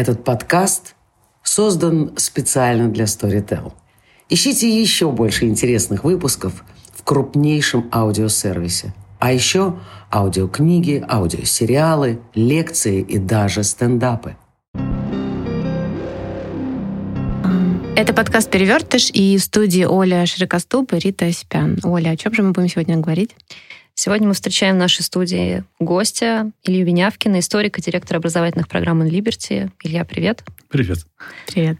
Этот подкаст создан специально для Storytel. Ищите еще больше интересных выпусков в крупнейшем аудиосервисе. А еще аудиокниги, аудиосериалы, лекции и даже стендапы. Это подкаст «Перевертыш» и студии Оля Широкоступ и Рита Осипян. Оля, о чем же мы будем сегодня говорить? Сегодня мы встречаем в нашей студии гостя Илью Винявкина, историка, директора образовательных программ Liberty. Илья, привет. Привет. Привет.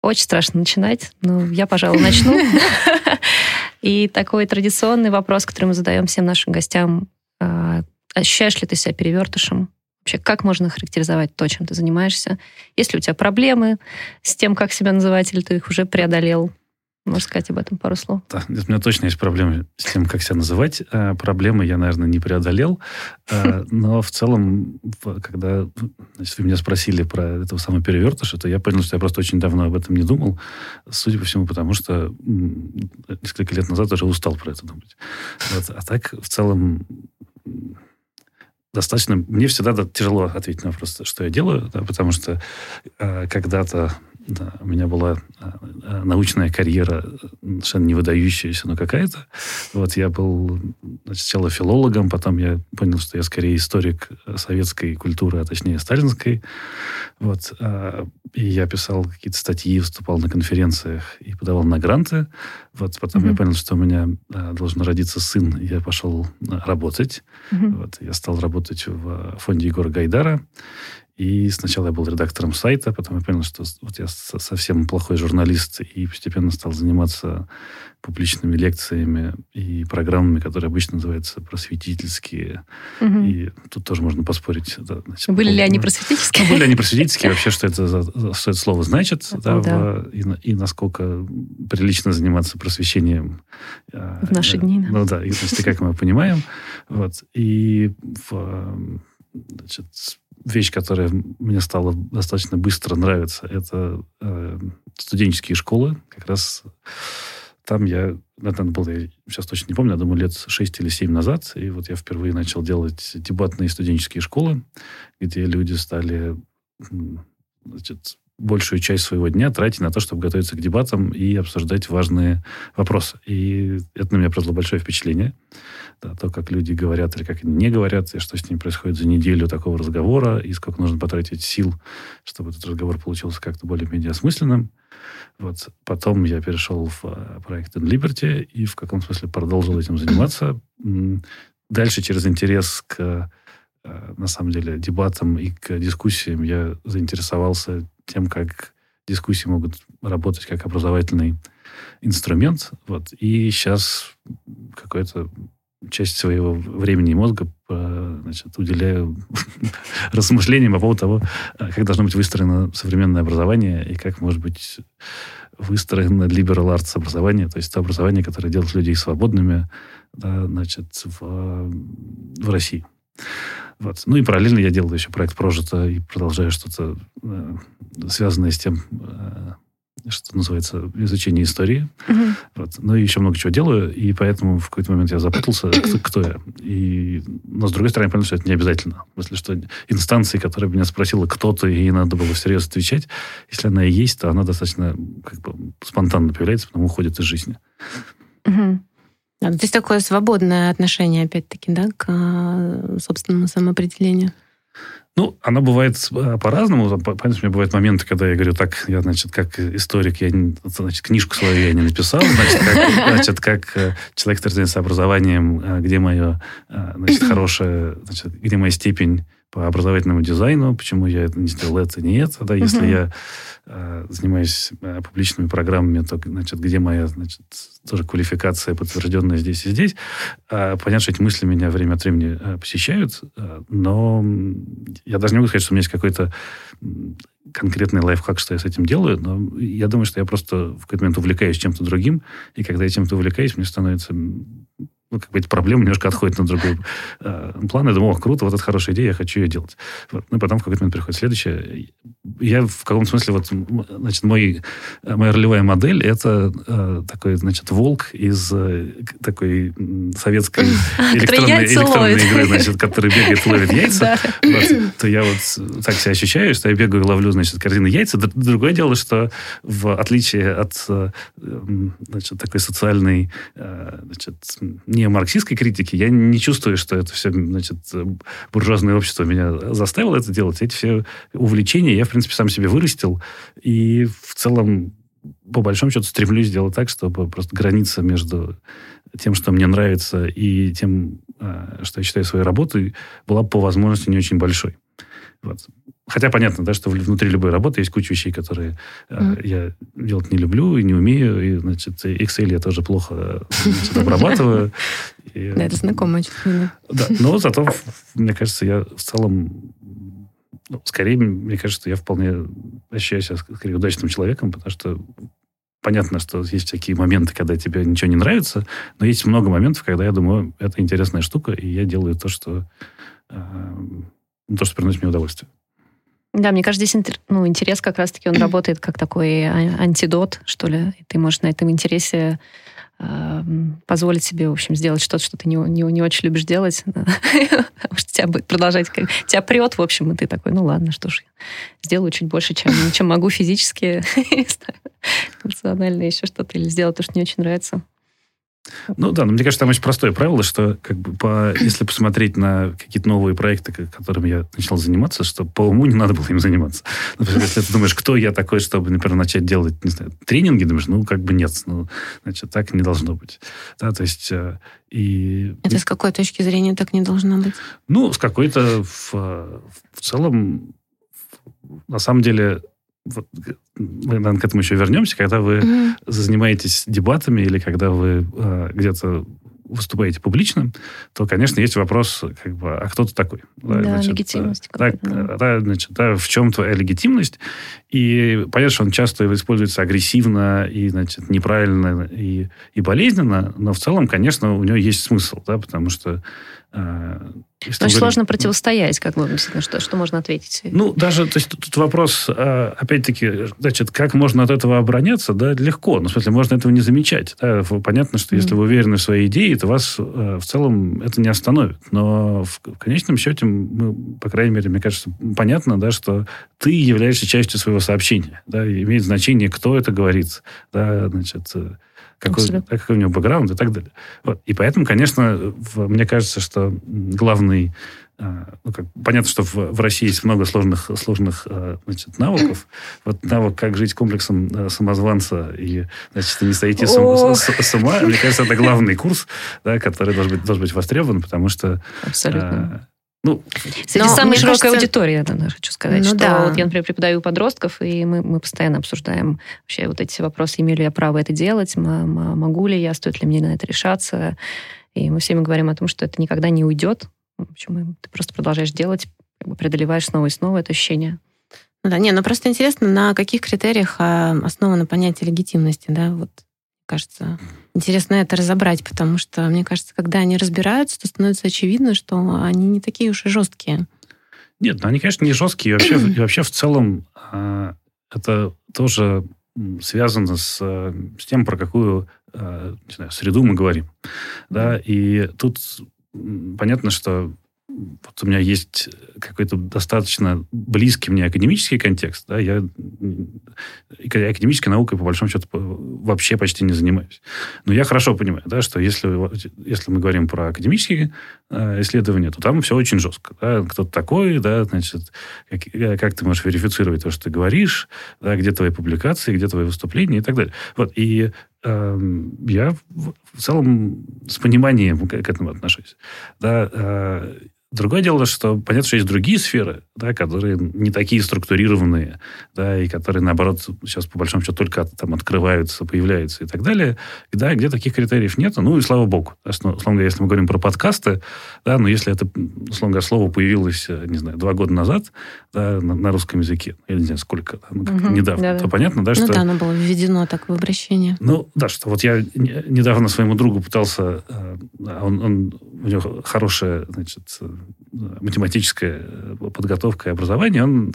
Очень страшно начинать, но я, пожалуй, начну. И такой традиционный вопрос, который мы задаем всем нашим гостям. А, ощущаешь ли ты себя перевертышем? Вообще, как можно характеризовать то, чем ты занимаешься? Есть ли у тебя проблемы с тем, как себя называть, или ты их уже преодолел? Можешь сказать об этом пару слов? Да, у меня точно есть проблемы с тем, как себя называть. А, проблемы я, наверное, не преодолел. А, но в целом, когда значит, вы меня спросили про этого самого перевертыша, то я понял, что я просто очень давно об этом не думал. Судя по всему, потому что несколько лет назад уже устал про это думать. Вот. А так, в целом, достаточно... Мне всегда тяжело ответить на вопрос, что я делаю, да, потому что э, когда-то да, у меня была а, научная карьера совершенно не выдающаяся, но какая-то. Вот я был значит, сначала филологом, потом я понял, что я скорее историк советской культуры, а точнее сталинской. Вот. И я писал какие-то статьи, выступал на конференциях и подавал на гранты. Вот потом mm-hmm. я понял, что у меня должен родиться сын, и я пошел работать. Mm-hmm. Вот. Я стал работать в фонде Егора Гайдара. И сначала я был редактором сайта, потом я понял, что вот я совсем плохой журналист, и постепенно стал заниматься публичными лекциями и программами, которые обычно называются просветительские. Угу. И тут тоже можно поспорить. Да, значит, были по ли они просветительские? Ну, были они просветительские, вообще, что это, за, что это слово значит, да, да. В, и, и насколько прилично заниматься просвещением. А, в наши дни, да. Ну да, и, значит, как мы понимаем. Вот. И в, значит, вещь, которая мне стала достаточно быстро нравиться, это э, студенческие школы. Как раз там я, это был, я сейчас точно не помню, я думаю, лет 6 или 7 назад, и вот я впервые начал делать дебатные студенческие школы, где люди стали значит, большую часть своего дня тратить на то, чтобы готовиться к дебатам и обсуждать важные вопросы. И это на меня произвело большое впечатление. Да, то, как люди говорят или как они не говорят, и что с ними происходит за неделю такого разговора, и сколько нужно потратить сил, чтобы этот разговор получился как-то более-менее осмысленным. Вот. Потом я перешел в э, проект In Liberty и в каком смысле продолжил этим заниматься. Дальше через интерес к э, на самом деле, дебатам и к дискуссиям я заинтересовался тем, как дискуссии могут работать как образовательный инструмент. Вот. И сейчас какая-то часть своего времени и мозга значит, уделяю размышлениям по поводу того, как должно быть выстроено современное образование и как может быть выстроено liberal arts образование, то есть то образование, которое делает людей свободными да, значит, в, в России. Вот. Ну и параллельно я делаю еще проект «Прожито» и продолжаю что-то э, связанное с тем, э, что называется, изучение истории. Угу. Вот. Ну и еще много чего делаю, и поэтому в какой-то момент я запутался, кто, кто я. И, но с другой стороны, я понял, что это не обязательно. В смысле, что инстанции, которая меня спросила, кто ты, и надо было всерьез отвечать, если она и есть, то она достаточно как бы, спонтанно появляется, потом уходит из жизни. Да, то есть такое свободное отношение, опять-таки, да, к а, собственному самоопределению. Ну, оно бывает а, по-разному. Понятно, у меня бывают моменты, когда я говорю, так, я, значит, как историк, я, значит, книжку свою я не написал, значит, как, значит, как э, человек, который занимается образованием, э, где мое, э, значит, хорошее, значит, где моя степень по образовательному дизайну, почему я это не сделал это, не это, да, если uh-huh. я э, занимаюсь э, публичными программами, то, значит, где моя, значит, тоже квалификация подтвержденная здесь и здесь. Э, понятно, что эти мысли меня время от времени э, посещают, э, но я даже не могу сказать, что у меня есть какой-то конкретный лайфхак, что я с этим делаю, но я думаю, что я просто в какой-то момент увлекаюсь чем-то другим, и когда я чем-то увлекаюсь, мне становится ну, как бы эти проблемы немножко отходят на другой э, план. Я думаю, ох, круто, вот это хорошая идея, я хочу ее делать. Вот. Ну, и потом в какой-то момент приходит следующее. я в каком смысле, вот, значит, мой, моя ролевая модель это э, такой, значит, волк из э, такой советской электронной, электронной игры, значит, который бегает, ловит яйца. Вот, то я вот так себя ощущаю, что я бегаю и ловлю, значит, корзины яйца. Другое дело, что в отличие от, э, значит, такой социальной, э, значит, не марксистской критики, я не чувствую, что это все, значит, буржуазное общество меня заставило это делать. Эти все увлечения я, в принципе, сам себе вырастил. И в целом, по большому счету, стремлюсь сделать так, чтобы просто граница между тем, что мне нравится, и тем, э, что я считаю своей работой, была по возможности не очень большой. Вот. Хотя понятно, да, что внутри любой работы есть куча вещей, которые mm. я делать не люблю и не умею. И, значит, Excel я тоже плохо значит, обрабатываю. Да, это знакомое чувство. Да, но зато, мне кажется, я в целом ну, скорее, мне кажется, что я вполне ощущаю себя скорее удачным человеком, потому что понятно, что есть такие моменты, когда тебе ничего не нравится, но есть много моментов, когда я думаю, это интересная штука, и я делаю то, что, э, то, что приносит мне удовольствие. Да, мне кажется, здесь ну, интерес как раз-таки, он работает как такой а, антидот, что ли. И ты можешь на этом интересе э, позволить себе, в общем, сделать что-то, что ты не, не, не очень любишь делать, потому что тебя будет продолжать, как, тебя прет, в общем, и ты такой, ну ладно, что ж, сделаю чуть больше, чем, чем могу физически, эмоционально, еще что-то, или сделать то, что не очень нравится. Ну да, но мне кажется, там очень простое правило, что как бы по, если посмотреть на какие-то новые проекты, которыми я начал заниматься, что по уму не надо было им заниматься. Например, если ты думаешь, кто я такой, чтобы, например, начать делать, не знаю, тренинги, думаешь, ну как бы нет, ну, значит, так не должно быть. Да, то есть э, и... Это с какой точки зрения так не должно быть? Ну, с какой-то в, в целом, на самом деле, вот, мы, наверное, к этому еще вернемся, когда вы mm-hmm. занимаетесь дебатами или когда вы э, где-то выступаете публично, то, конечно, есть вопрос, как бы, а кто ты такой? Да, значит, легитимность. Да, да, значит, да, в чем твоя легитимность? И понятно, что он часто используется агрессивно и, значит, неправильно и, и болезненно, но в целом, конечно, у него есть смысл, да, потому что э, очень говорим, сложно противостоять, как бы, что, что можно ответить? Ну, даже, то есть, тут вопрос, а, опять-таки, значит, как можно от этого обороняться, да, легко. Ну, в смысле, можно этого не замечать. Да? Понятно, что если вы уверены в своей идее, то вас э, в целом это не остановит. Но в, в конечном счете, мы, по крайней мере, мне кажется, понятно, да, что ты являешься частью своего сообщения. Да, имеет значение, кто это говорит. Да, значит, э, какой, какой у него бэкграунд и так далее. Вот. И поэтому, конечно, в, мне кажется, что главный а, ну, как, понятно, что в, в России есть много сложных, сложных а, значит, навыков. Вот навык, как жить комплексом а, самозванца и, значит, не сойти с, с, с ума, мне кажется, это главный курс, да, который должен быть, должен быть востребован, потому что... Абсолютно. Ну, Среди Но, самой широкой кажется... аудитории, я хочу сказать, ну, что да. вот я, например, преподаю подростков, и мы, мы постоянно обсуждаем вообще вот эти вопросы, имею ли я право это делать, могу ли я, стоит ли мне на это решаться. И мы всеми говорим о том, что это никогда не уйдет. Почему ты просто продолжаешь делать, как бы преодолеваешь снова и снова это ощущение. Ну да, не, ну просто интересно, на каких критериях а, основано понятие легитимности, да, вот кажется, интересно это разобрать, потому что, мне кажется, когда они разбираются, то становится очевидно, что они не такие уж и жесткие. Нет, ну они, конечно, не жесткие. И вообще, и вообще в целом э, это тоже связано с, с тем, про какую э, не знаю, среду мы говорим. Да? И тут понятно, что вот у меня есть какой-то достаточно близкий мне академический контекст, да, я академической наукой, по большому счету, вообще почти не занимаюсь. Но я хорошо понимаю, да, что если, если мы говорим про академические э, исследования, то там все очень жестко. Да, кто ты такой, да, значит, как, э, как ты можешь верифицировать то, что ты говоришь, да, где твои публикации, где твои выступления и так далее. Вот, и э, я в, целом с пониманием к, к этому отношусь. Да, э, Другое дело, что понятно, что есть другие сферы, да, которые не такие структурированные, да, и которые, наоборот, сейчас, по большому счету, только там открываются, появляются и так далее, да, где таких критериев нет, ну и слава богу. Да, что, условно говоря, если мы говорим про подкасты, да, но если это, условно говоря, слово появилось, э, не знаю, два года назад да, на, на русском языке, я не знаю, сколько, ну, как угу, недавно, да, то понятно, да, ну, что... Ну да, оно было введено так в обращение. Ну, да, что вот я недавно своему другу пытался, э, он, он у него хорошая значит, математическая подготовка и образование, он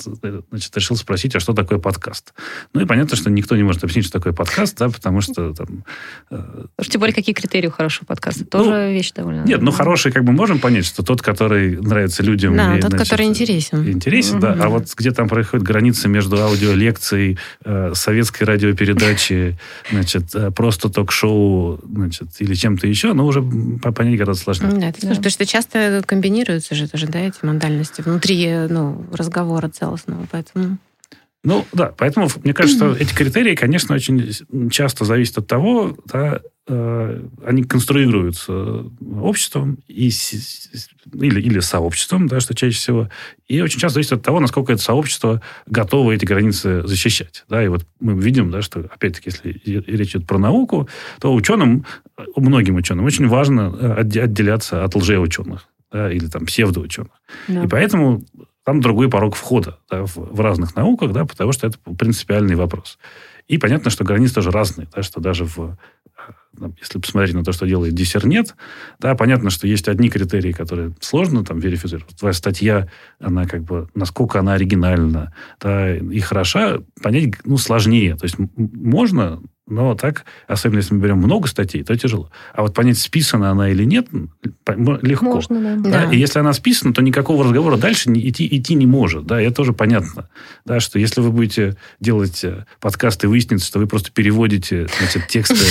значит, решил спросить, а что такое подкаст? Ну и понятно, что никто не может объяснить, что такое подкаст, да, потому что там... Тем более, какие критерии у хорошего подкаста? Тоже ну, вещь довольно... Нет, ну хороший как бы можем понять, что тот, который нравится людям... Да, и, тот, значит, который интересен. Интересен, да. А вот где там происходит граница между аудиолекцией, э, советской радиопередачей, значит, э, просто ток-шоу, значит, или чем-то еще, ну, уже понять гораздо сложнее. Да, это да. потому что часто комбинируются же тоже, да, эти модальности внутри, ну, разговора целостного, поэтому... Ну, да, поэтому мне кажется, что эти критерии, конечно, очень часто зависят от того, да, э, они конструируются обществом и, или, или сообществом, да, что чаще всего, и очень часто зависит от того, насколько это сообщество готово эти границы защищать. Да, и вот мы видим, да, что, опять-таки, если речь идет про науку, то ученым, многим ученым очень важно э, отделяться от лжеученых да, или там псевдоученых. Да. И поэтому там другой порог входа да, в, в разных науках, да, потому что это принципиальный вопрос. И понятно, что границы тоже разные, да, что даже в если посмотреть на то, что делает диссернет, да, понятно, что есть одни критерии, которые сложно там верифицировать. Твоя статья, она как бы, насколько она оригинальна да, и хороша, понять, ну, сложнее. То есть можно но так, особенно если мы берем много статей, то тяжело. А вот понять, списана она или нет, легко. Можно, да. Да? И если она списана, то никакого разговора дальше не, идти, идти не может. Да, это тоже понятно. Да, что если вы будете делать э, подкасты, выяснится, что вы просто переводите значит, тексты...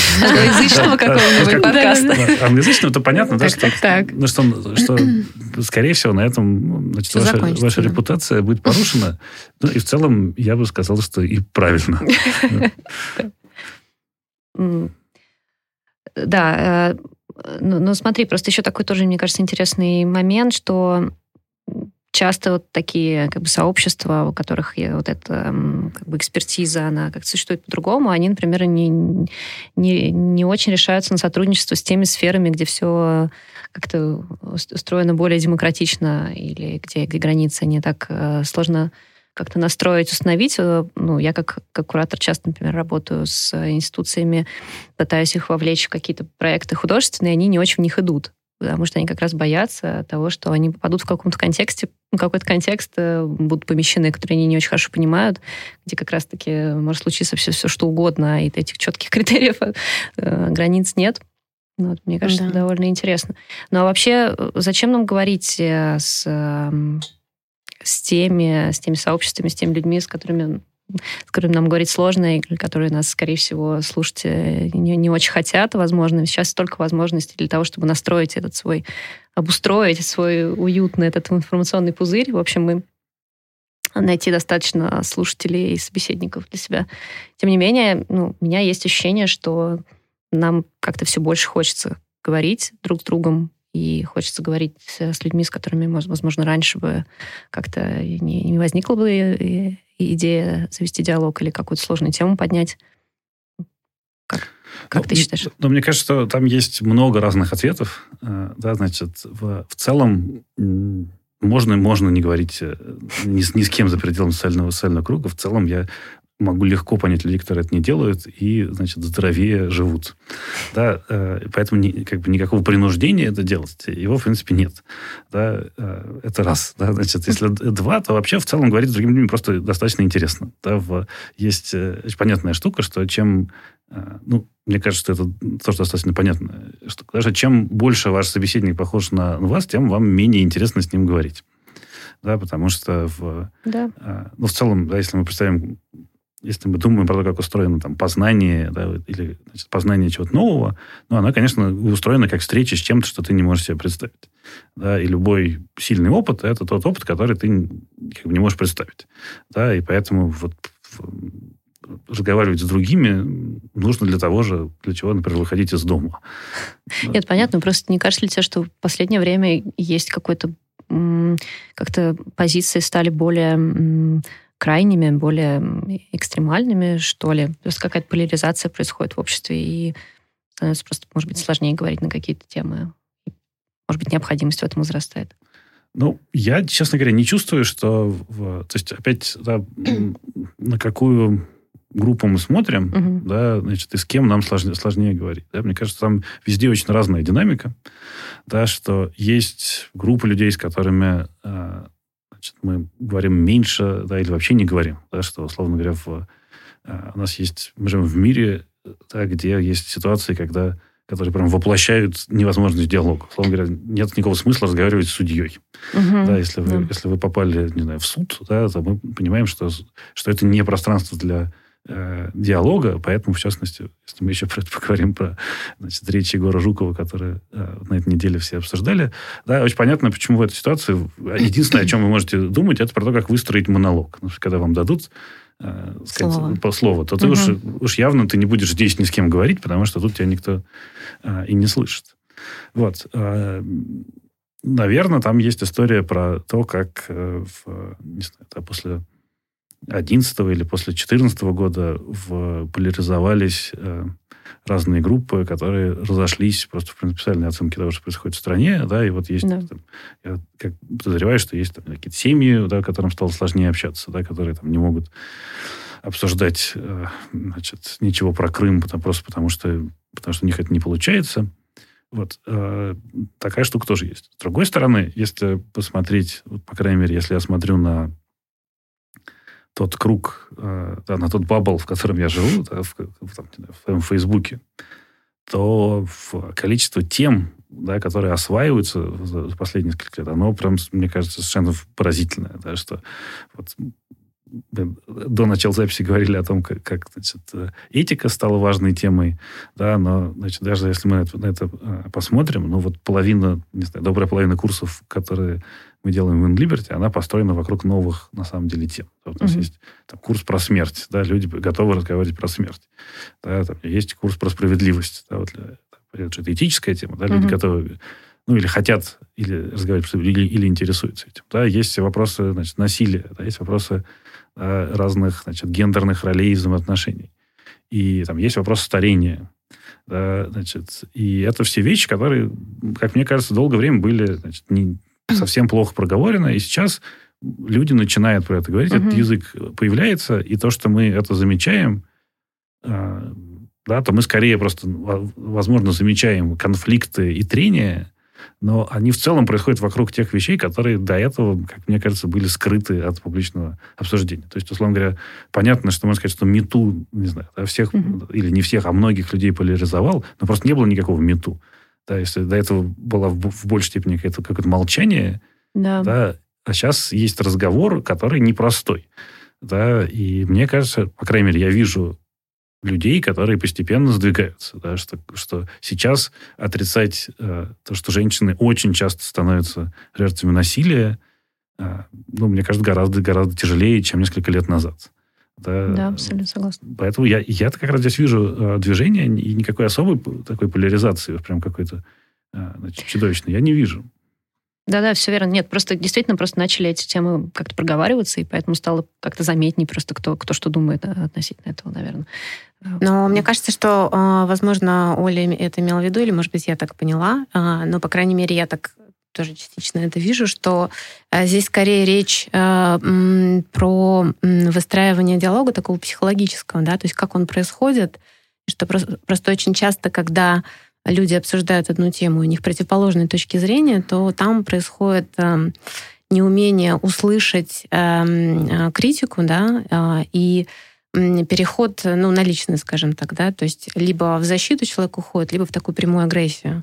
Англоязычного какого-нибудь подкаста. Англоязычного, то понятно, да, что, скорее всего, на этом ваша репутация будет порушена. Ну, и в целом, я бы сказал, что и правильно. Да, э, но смотри, просто еще такой тоже, мне кажется, интересный момент, что часто вот такие как бы сообщества, у которых вот эта как бы экспертиза, она как существует по-другому, они, например, не, не, не очень решаются на сотрудничество с теми сферами, где все как-то устроено более демократично или где, где границы не так э, сложно как-то настроить, установить. Э, ну, я как, как куратор часто, например, работаю с институциями, пытаюсь их вовлечь в какие-то проекты художественные, они не очень в них идут потому что они как раз боятся того, что они попадут в каком-то контексте, какой-то контекст э, будут помещены, которые они не очень хорошо понимают, где как раз-таки может случиться все, все что угодно, и этих четких критериев, э, границ нет. Ну, вот, мне кажется, да. это довольно интересно. Ну а вообще, зачем нам говорить с эм, с теми, с теми сообществами, с теми людьми, с которыми с которыми нам говорить сложно, и которые нас, скорее всего, слушать э, не, не очень хотят, возможно. Сейчас столько возможностей для того, чтобы настроить этот свой, обустроить свой уютный этот информационный пузырь. В общем, мы найти достаточно слушателей и собеседников для себя. Тем не менее, ну, у меня есть ощущение, что нам как-то все больше хочется говорить друг с другом, и хочется говорить с людьми, с которыми, возможно, раньше бы как-то не, не возникла бы идея завести диалог или какую-то сложную тему поднять. Как, как ну, ты считаешь? Ну, мне кажется, что там есть много разных ответов. Э, да, значит, в, в целом можно, можно не говорить э, ни, ни с кем за пределами социального, социального круга. В целом я могу легко понять людей, которые это не делают, и, значит, здоровее живут. Да, э, поэтому ни, как бы никакого принуждения это делать, его, в принципе, нет. Да, э, это раз. Да, значит, если два, то вообще в целом говорить с другими людьми просто достаточно интересно. Да, в, есть э, понятная штука, что чем ну, мне кажется, что это тоже достаточно понятно, что даже чем больше ваш собеседник похож на вас, тем вам менее интересно с ним говорить. Да, потому что в, да. ну, в целом, да, если мы представим если мы думаем про то, как устроено там, познание да, или значит, познание чего-то нового, ну, она, конечно, устроена как встреча с чем-то, что ты не можешь себе представить. Да, и любой сильный опыт – это тот опыт, который ты как бы, не можешь представить. Да, и поэтому вот разговаривать с другими нужно для того же, для чего, например, выходить из дома. Нет, понятно. Просто не кажется ли тебе, что в последнее время есть какой-то как-то позиции стали более крайними, более экстремальными, что ли. То есть какая-то поляризация происходит в обществе, и становится просто, может быть, сложнее говорить на какие-то темы. Может быть, необходимость в этом возрастает. Ну, я, честно говоря, не чувствую, что... В, то есть, опять, да, на какую группу мы смотрим, угу. да, значит, и с кем нам сложнее, сложнее говорить. Да? Мне кажется, там везде очень разная динамика, да, что есть группа людей, с которыми э, значит, мы говорим меньше, да, или вообще не говорим, да, что, условно говоря, в, э, у нас есть, мы живем в мире, да, где есть ситуации, когда которые прям воплощают невозможность диалога. Условно говоря, нет никакого смысла разговаривать с судьей. Угу, да, если, вы, да. если вы попали, не знаю, в суд, да, то мы понимаем, что, что это не пространство для э, диалога, поэтому, в частности, если мы еще про это поговорим, про значит, речь Егора Жукова, которые э, на этой неделе все обсуждали, да, очень понятно, почему в этой ситуации единственное, о чем вы можете думать, это про то, как выстроить монолог. Потому что когда вам дадут э, сказать, слово. по слову, то ты угу. уж, уж явно ты не будешь здесь ни с кем говорить, потому что тут тебя никто э, и не слышит. Вот. Э, наверное, там есть история про то, как э, в, не знаю, да, после 11 или после 14 года в, поляризовались э, разные группы, которые разошлись просто в принципиальной оценке того, что происходит в стране, да, и вот есть, да. там, я как подозреваю, что есть там какие-то семьи, да, которым стало сложнее общаться, да, которые там не могут обсуждать, э, значит, ничего про Крым, потому, просто потому что, потому что у них это не получается. Вот э, такая штука тоже есть. С другой стороны, если посмотреть, вот, по крайней мере, если я смотрю на тот круг, э, да, на тот бабл, в котором я живу, да, в, там, в Фейсбуке, то количество тем, да, которые осваиваются за, последние несколько лет, оно прям, мне кажется, совершенно поразительное. Да, что вот до начала записи говорили о том, как, как значит, этика стала важной темой, да, но значит, даже если мы на это, на это э, посмотрим, ну вот половина, не знаю, добрая половина курсов, которые мы делаем в InLiberty, она построена вокруг новых, на самом деле, тем. У нас mm-hmm. есть там, курс про смерть, да, люди готовы разговаривать про смерть. Да, там, есть курс про справедливость, да, вот, что это этическая тема, да, mm-hmm. люди готовы ну, или хотят, или разговаривать, или, или интересуются этим. Да, есть вопросы, значит, насилия, да, есть вопросы да, разных, значит, гендерных ролей и взаимоотношений. И там есть вопрос старения. Да, значит, и это все вещи, которые, как мне кажется, долгое время были значит, не, совсем плохо проговорено, и сейчас люди начинают про это говорить, угу. этот язык появляется, и то, что мы это замечаем, э, да, то мы скорее просто, возможно, замечаем конфликты и трения, но они в целом происходят вокруг тех вещей, которые до этого, как мне кажется, были скрыты от публичного обсуждения. То есть, условно говоря, понятно, что можно сказать, что мету, не знаю, всех, угу. или не всех, а многих людей поляризовал, но просто не было никакого мету. Да, если до этого было в, в большей степени какое-то, какое-то молчание, да. Да, а сейчас есть разговор, который непростой. Да, и мне кажется, по крайней мере, я вижу людей, которые постепенно сдвигаются. Да, что, что сейчас отрицать э, то, что женщины очень часто становятся жертвами насилия, э, ну, мне кажется, гораздо-гораздо тяжелее, чем несколько лет назад. Да, да абсолютно согласна. Поэтому я, я как раз здесь вижу э, движение, и никакой особой такой поляризации, прям какой-то э, значит, чудовищной, я не вижу. Да-да, все верно. Нет, просто действительно просто начали эти темы как-то проговариваться, и поэтому стало как-то заметнее просто, кто, кто что думает относительно этого, наверное. Но мне кажется, что, э, возможно, Оля это имела в виду, или, может быть, я так поняла, э, но, по крайней мере, я так тоже частично это вижу, что э, здесь скорее речь э, про выстраивание диалога такого психологического, да, то есть как он происходит, что просто, очень часто, когда люди обсуждают одну тему, у них противоположные точки зрения, то там происходит э, неумение услышать э, критику, да, и переход ну, на личность, скажем так, да, то есть либо в защиту человек уходит, либо в такую прямую агрессию.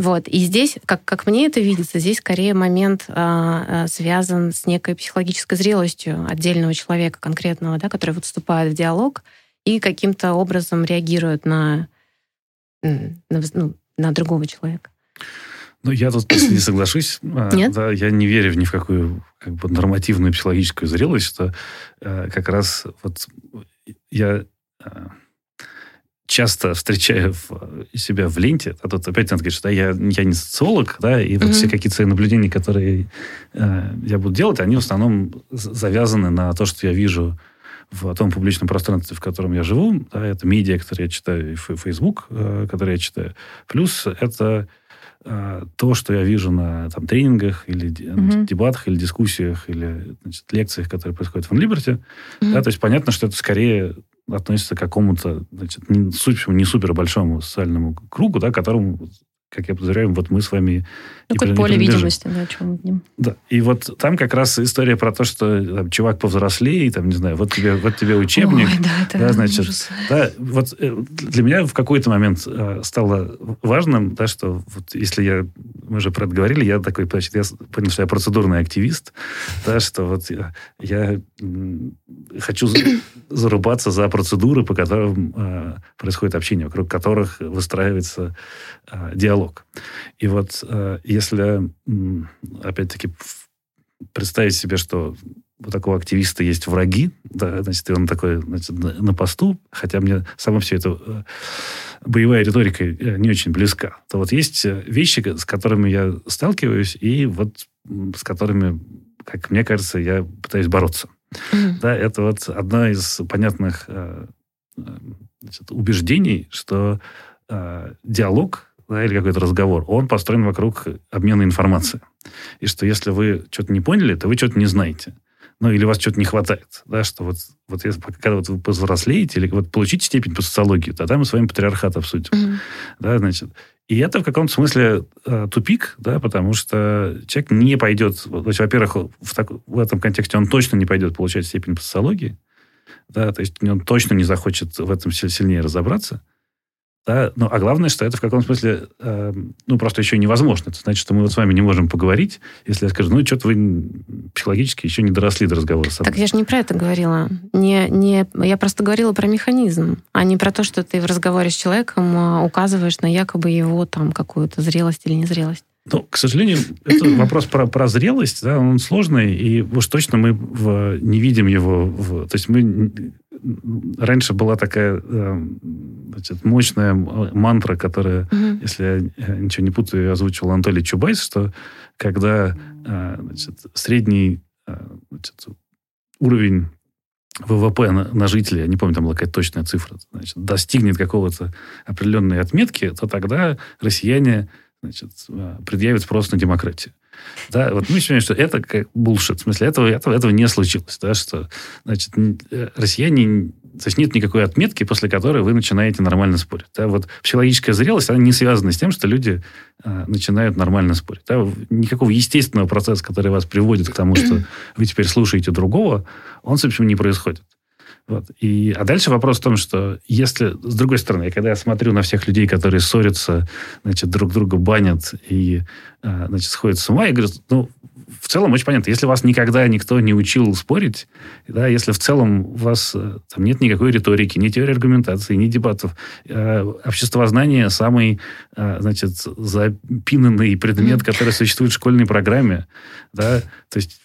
Вот. И здесь, как, как мне это видится, здесь скорее момент а, а, связан с некой психологической зрелостью отдельного человека конкретного, да, который вот вступает в диалог и каким-то образом реагирует на, на, ну, на другого человека. Ну, я тут не соглашусь. А, Нет? Да, я не верю ни в какую как бы, нормативную психологическую зрелость, что э, как раз вот я э, часто встречаю в, себя в ленте, а тут опять надо говорить, что да, я, я не социолог, да, и вот mm-hmm. все какие-то свои наблюдения, которые э, я буду делать, они в основном завязаны на то, что я вижу в том публичном пространстве, в котором я живу. Да, это медиа, которые я читаю, и Facebook, э, который я читаю. Плюс это э, то, что я вижу на там, тренингах или mm-hmm. дебатах, или дискуссиях, или значит, лекциях, которые происходят в Unliberty. Mm-hmm. Да, то есть понятно, что это скорее относится к какому-то, значит, не, супер, не супер большому социальному кругу, да, которому как я подозреваю, вот мы с вами... Ну, как поле видимости, да, о чем мы Да, и вот там как раз история про то, что там, чувак повзрослее, там, не знаю, вот тебе, вот тебе учебник. Ой, да, это да, значит, ужас. Да, вот э, для меня в какой-то момент э, стало важным, да, что вот если я, мы же про это говорили, я такой, значит, я понял, что я процедурный активист, да, что вот я, я хочу зарубаться за процедуры, по которым э, происходит общение, вокруг которых выстраивается э, диалог. И вот э, если, опять-таки, представить себе, что у такого активиста есть враги, да, значит, и он такой значит, на посту, хотя мне само все это э, боевая риторика э, не очень близка, то вот есть вещи, с которыми я сталкиваюсь, и вот с которыми, как мне кажется, я пытаюсь бороться. Mm-hmm. Да, это вот одно из понятных значит, убеждений, что диалог да, или какой-то разговор, он построен вокруг обмена информацией. И что если вы что-то не поняли, то вы что-то не знаете. Ну, или у вас что-то не хватает. Да, что вот, вот если, когда вот вы повзрослеете, или вот получите степень по социологии, тогда мы с вами патриархат обсудим. Mm-hmm. Да, значит, и это в каком-то смысле э, тупик, да, потому что человек не пойдет, то есть, во-первых, в, так, в этом контексте он точно не пойдет получать степень по социологии, да, то есть он точно не захочет в этом сильнее разобраться. Да? Ну, а главное, что это в каком смысле, э, ну, просто еще невозможно. Это значит, что мы вот с вами не можем поговорить, если я скажу, ну, что-то вы психологически еще не доросли до разговора со мной. Так я же не про это говорила. Не, не, я просто говорила про механизм, а не про то, что ты в разговоре с человеком а, указываешь на якобы его там какую-то зрелость или незрелость. Ну, к сожалению, это вопрос про, про зрелость, да, он сложный, и уж точно мы в, не видим его. В, то есть мы раньше была такая э, значит, мощная мантра, которая, угу. если я ничего не путаю, озвучивал Анатолий Чубайс, что когда э, значит, средний э, значит, уровень ВВП на, на жителя, не помню, там была какая-то точная цифра, значит, достигнет какого-то определенной отметки, то тогда россияне значит, предъявят спрос на демократию. Да, вот мы считаем, что это как булшит. В смысле, этого, этого, этого не случилось. Да, что, значит, э, россияне... То есть нет никакой отметки, после которой вы начинаете нормально спорить. Да, вот психологическая зрелость, она не связана с тем, что люди э, начинают нормально спорить. Да, никакого естественного процесса, который вас приводит к тому, что вы теперь слушаете другого, он, собственно, не происходит. Вот. И, а дальше вопрос в том, что если, с другой стороны, когда я смотрю на всех людей, которые ссорятся, значит, друг друга банят и, э, значит, сходят с ума, я говорю, ну, в целом очень понятно, если вас никогда никто не учил спорить, да, если в целом у вас э, там нет никакой риторики, ни теории аргументации, ни дебатов, э, обществознание самый, э, значит, запинанный предмет, который существует в школьной программе, да, то есть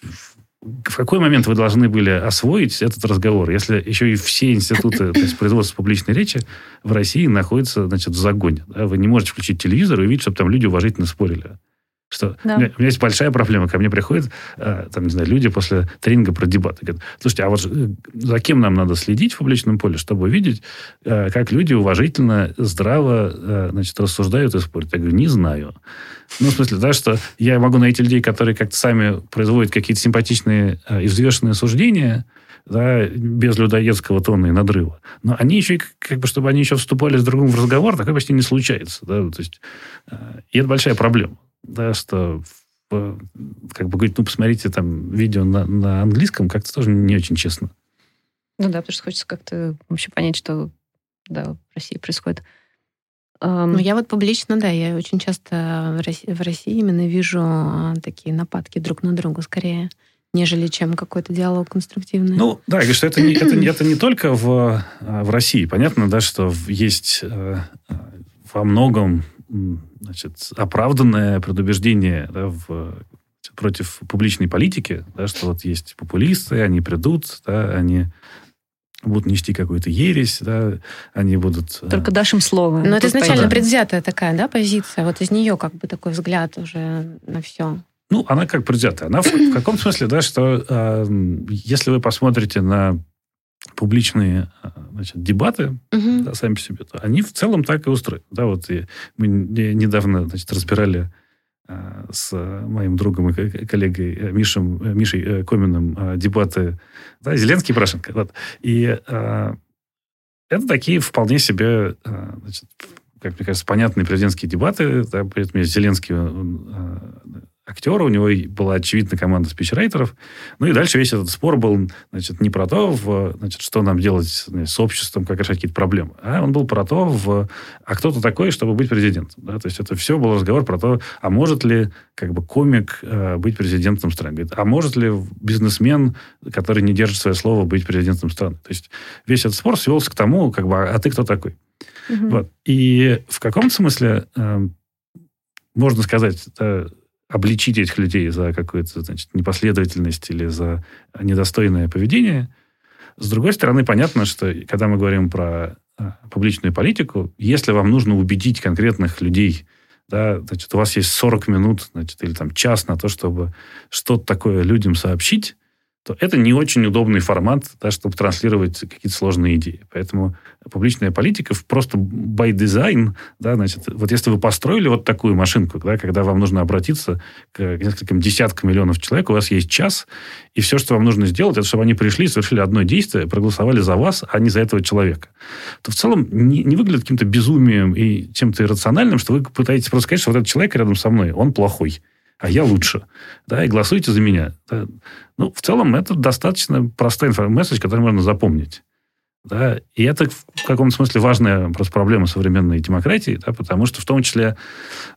в какой момент вы должны были освоить этот разговор, если еще и все институты производства публичной речи в России находятся значит, в загоне? Да? Вы не можете включить телевизор и увидеть, чтобы там люди уважительно спорили. Что да. у, меня, у меня есть большая проблема. Ко мне приходят, э, там, не знаю, люди после тренинга про дебаты. Говорят, слушайте, а вот э, за кем нам надо следить в публичном поле, чтобы увидеть, э, как люди уважительно, здраво, э, значит, рассуждают и спорят? Я говорю, не знаю. Ну, в смысле, да, что я могу найти людей, которые как-то сами производят какие-то симпатичные э, и взвешенные суждения, да, без людоедского тона и надрыва. Но они еще, как бы, чтобы они еще вступали с другом в разговор, такое почти не случается. Да? То есть, э, и это большая проблема да, что как бы говорить, ну, посмотрите там видео на, на английском, как-то тоже не очень честно. Ну да, потому что хочется как-то вообще понять, что да, в России происходит. Ну, я вот публично, да, я очень часто в России, в России именно вижу а, такие нападки друг на друга скорее, нежели чем какой-то диалог конструктивный. Ну, да, и что это не, это, это не только в, а, в России. Понятно, да, что есть э, во многом значит, оправданное предубеждение да, в, против публичной политики, да, что вот есть популисты, они придут, да, они будут нести какую-то ересь, да, они будут... Э, Только дашь им слово. Но это изначально да. предвзятая такая, да, позиция? Вот из нее как бы такой взгляд уже на все. Ну, она как предвзятая. Она в, в каком смысле, да, что э, если вы посмотрите на публичные а, значит, дебаты угу. да, сами по себе, то они в целом так и устроены. Да, вот и мы недавно значит, разбирали а, с моим другом и коллегой э, Мишем, э, Мишей э, Коминым а, дебаты да, Зеленский и Порошенко. Вот. И это такие вполне себе, э, значит, как мне кажется, понятные президентские дебаты. Да, при этом Зеленский э, актера, у него была очевидная команда спичрайтеров. Ну и дальше весь этот спор был, значит, не про то, в, значит, что нам делать с обществом, как решать какие-то проблемы, а он был про то, в, а кто то такой, чтобы быть президентом. Да? То есть это все был разговор про то, а может ли как бы комик э, быть президентом страны. Говорит, а может ли бизнесмен, который не держит свое слово, быть президентом страны. То есть весь этот спор свелся к тому, как бы, а ты кто такой? Угу. Вот. И в каком смысле э, можно сказать, это обличить этих людей за какую-то значит, непоследовательность или за недостойное поведение. С другой стороны, понятно, что когда мы говорим про э, публичную политику, если вам нужно убедить конкретных людей, да, значит, у вас есть 40 минут значит, или там час на то, чтобы что-то такое людям сообщить, то это не очень удобный формат, да, чтобы транслировать какие-то сложные идеи. Поэтому публичная политика просто by design, да, значит, вот если вы построили вот такую машинку, да, когда вам нужно обратиться к нескольким десяткам миллионов человек, у вас есть час, и все, что вам нужно сделать, это чтобы они пришли, совершили одно действие, проголосовали за вас, а не за этого человека, то в целом не, не выглядит каким-то безумием и чем-то иррациональным, что вы пытаетесь просто сказать, что вот этот человек рядом со мной, он плохой а я лучше. Да, и голосуйте за меня. Да. Ну, в целом, это достаточно простой месседж, который можно запомнить. Да? И это в каком-то смысле важная просто проблема современной демократии, да, потому что в том числе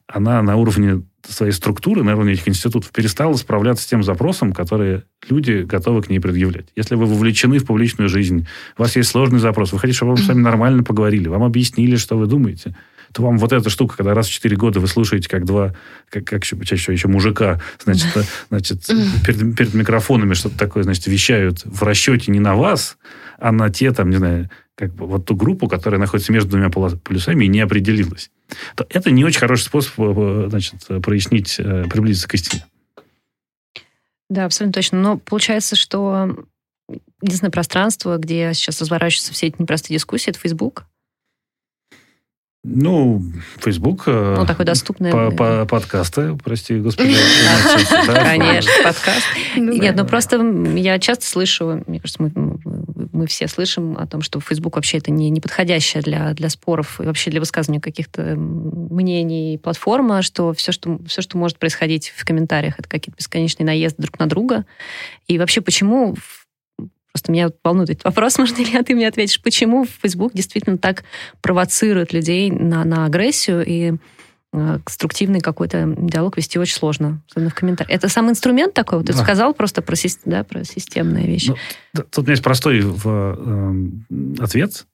она на уровне своей структуры, на уровне этих институтов перестала справляться с тем запросом, которые люди готовы к ней предъявлять. Если вы вовлечены в публичную жизнь, у вас есть сложный запрос, вы хотите, чтобы вам с вами нормально поговорили, вам объяснили, что вы думаете, то вам вот эта штука, когда раз в 4 года вы слушаете, как два, как, как чаще всего еще мужика, значит, значит перед, перед микрофонами что-то такое, значит, вещают в расчете не на вас, а на те, там, не знаю, как бы вот ту группу, которая находится между двумя полюсами и не определилась. То это не очень хороший способ э, значит, прояснить, э, приблизиться к истине. Да, абсолютно точно. Но получается, что единственное пространство, где сейчас разворачиваются все эти непростые дискуссии, это Facebook. Ну, Facebook. Э, ну, такой доступный. По, по, подкасты, прости, господи. Конечно, подкаст. Ну Нет, ну просто я часто слышу, мне кажется, мы, мы все слышим о том, что Facebook вообще это не, не подходящая для, для споров и вообще для высказывания каких-то мнений платформа, что все, что все, что может происходить в комментариях, это какие-то бесконечные наезды друг на друга. И вообще, почему Просто меня волнует этот вопрос, можно ли ты мне ответишь, почему Facebook действительно так провоцирует людей на, на агрессию и э, конструктивный какой-то диалог вести очень сложно, особенно в комментариях. Это сам инструмент такой? Вот ты да. сказал просто про, да, про системные вещи. Ну, тут у меня есть простой в, э, ответ,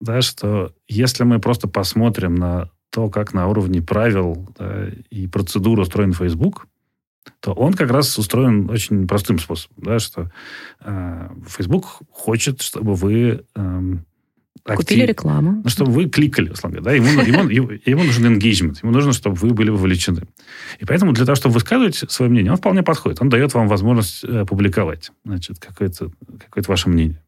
да, что если мы просто посмотрим на то, как на уровне правил да, и процедур устроен Facebook, то он как раз устроен очень простым способом, да, что э, Facebook хочет, чтобы вы э, актив... Купили рекламу. Ну, чтобы вы кликали, условно говоря. Да? Ему, ему, ему, нужен engagement, ему нужно, чтобы вы были вовлечены. И поэтому для того, чтобы высказывать свое мнение, он вполне подходит. Он дает вам возможность э, публиковать значит, какое-то какое ваше мнение.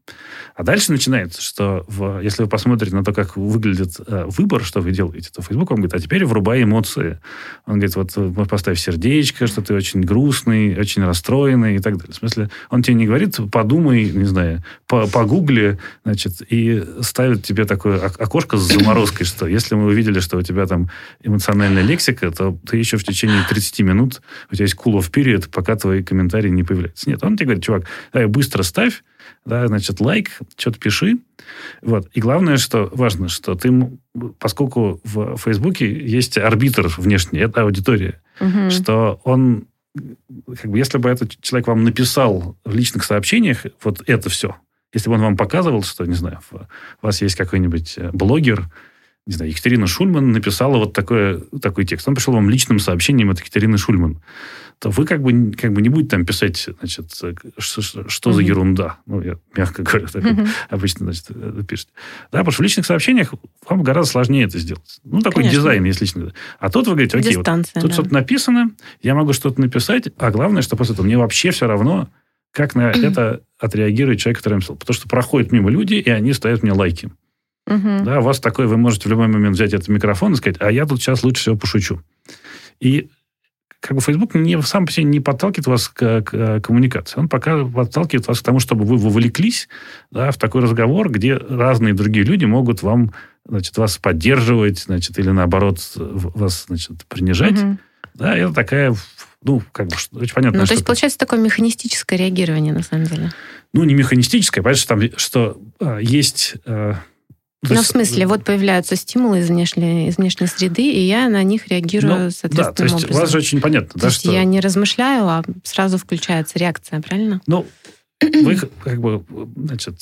А дальше начинается, что в, если вы посмотрите на то, как выглядит э, выбор, что вы делаете, то Facebook вам говорит, а теперь врубай эмоции. Он говорит, вот э, поставь сердечко, что ты очень грустный, очень расстроенный и так далее. В смысле, он тебе не говорит, подумай, не знаю, по, погугли, значит, и ставит тебе такое окошко с заморозкой, что если мы увидели, что у тебя там эмоциональная лексика, то ты еще в течение 30 минут, у тебя есть cool off period, пока твои комментарии не появляются. Нет, он тебе говорит, чувак, давай быстро ставь, да, значит, лайк, что-то пиши. Вот. И главное, что важно, что ты, поскольку в Фейсбуке есть арбитр внешний, это аудитория, угу. что он, как бы, если бы этот человек вам написал в личных сообщениях вот это все, если бы он вам показывал, что, не знаю, у вас есть какой-нибудь э, блогер, не знаю, Екатерина Шульман написала вот такое, такой текст. Он пришел вам личным сообщением от Екатерины Шульман то вы как бы, как бы не будете там писать, значит, что, что за ерунда. Ну, я мягко говоря, так mm-hmm. обычно, значит, пишете. Да, потому что в личных сообщениях вам гораздо сложнее это сделать. Ну, такой Конечно. дизайн есть личный. А тут вы говорите, окей, вот, тут да. что-то написано, я могу что-то написать, а главное, что после этого мне вообще все равно, как на это отреагирует человек, который написал. Потому что проходят мимо люди, и они ставят мне лайки. Угу. Да, у вас такой, вы можете в любой момент взять этот микрофон и сказать, а я тут сейчас лучше всего пошучу. И как бы Facebook не, сам по себе не подталкивает вас к, к коммуникации. Он пока подталкивает вас к тому, чтобы вы вовлеклись да, в такой разговор, где разные другие люди могут вам, значит, вас поддерживать, значит, или наоборот вас, значит, принижать. Угу. Да, это такая ну, как бы, очень понятно. Ну, то есть, получается, такое механистическое реагирование, на самом деле. Ну, не механистическое, понятно, что там что, а, есть... А, ну, есть, в смысле, вот появляются стимулы из внешней, из внешней среды, и я на них реагирую ну, соответственным да, то есть образом. у вас же очень понятно, то да, есть что... я не размышляю, а сразу включается реакция, правильно? Ну, вы как бы, значит,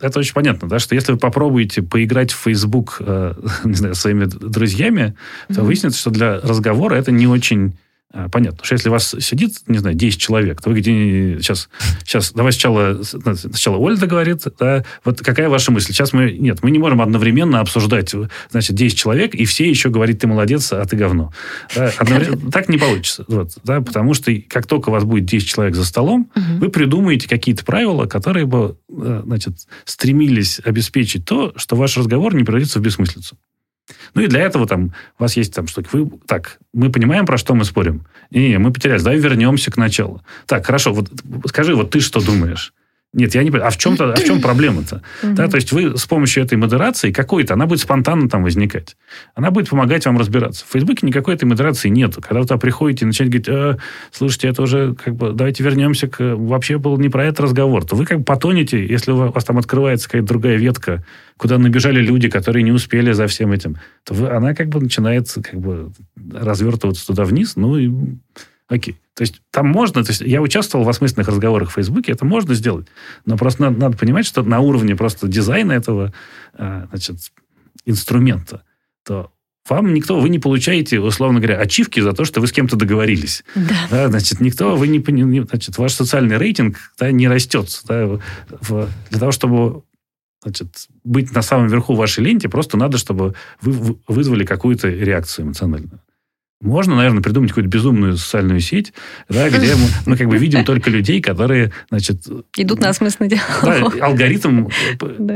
это очень понятно, да, что если вы попробуете поиграть в Facebook, э, не знаю, своими друзьями, mm-hmm. то выяснится, что для разговора это не очень понятно. Потому что если у вас сидит, не знаю, 10 человек, то вы где сейчас, сейчас, давай сначала, сначала Оля договорит, да, вот какая ваша мысль? Сейчас мы, нет, мы не можем одновременно обсуждать, значит, 10 человек, и все еще говорить, ты молодец, а ты говно. Да, так не получится. Вот, да, потому что как только у вас будет 10 человек за столом, вы придумаете какие-то правила, которые бы, э, значит, стремились обеспечить то, что ваш разговор не превратится в бессмыслицу. Ну и для этого там у вас есть там штуки. Вы, так, мы понимаем, про что мы спорим. Не, мы потерялись. Давай вернемся к началу. Так, хорошо, вот скажи, вот ты что думаешь? Нет, я не понимаю. А в чем-то, а в чем проблема-то? Да, то есть вы с помощью этой модерации какой-то, она будет спонтанно там возникать. Она будет помогать вам разбираться. В Фейсбуке никакой этой модерации нету. Когда вы туда приходите и начинаете говорить, э, слушайте, это уже как бы, давайте вернемся к... Вообще был не про этот разговор. То вы как бы потонете, если у вас там открывается какая-то другая ветка, куда набежали люди, которые не успели за всем этим, то вы, она как бы начинает как бы развертываться туда вниз, ну и Окей. То есть там можно, то есть я участвовал в осмысленных разговорах в Фейсбуке, это можно сделать, но просто надо, надо понимать, что на уровне просто дизайна этого а, значит, инструмента, то вам никто, вы не получаете, условно говоря, ачивки за то, что вы с кем-то договорились. Да. Да, значит, никто, вы не, значит, ваш социальный рейтинг да, не растет. Да, в, для того, чтобы значит, быть на самом верху вашей ленте, просто надо, чтобы вы вызвали какую-то реакцию эмоциональную. Можно, наверное, придумать какую-то безумную социальную сеть, да, где мы, мы как бы видим только людей, которые, значит... Идут на осмысленный диалог. Да, алгоритм, да.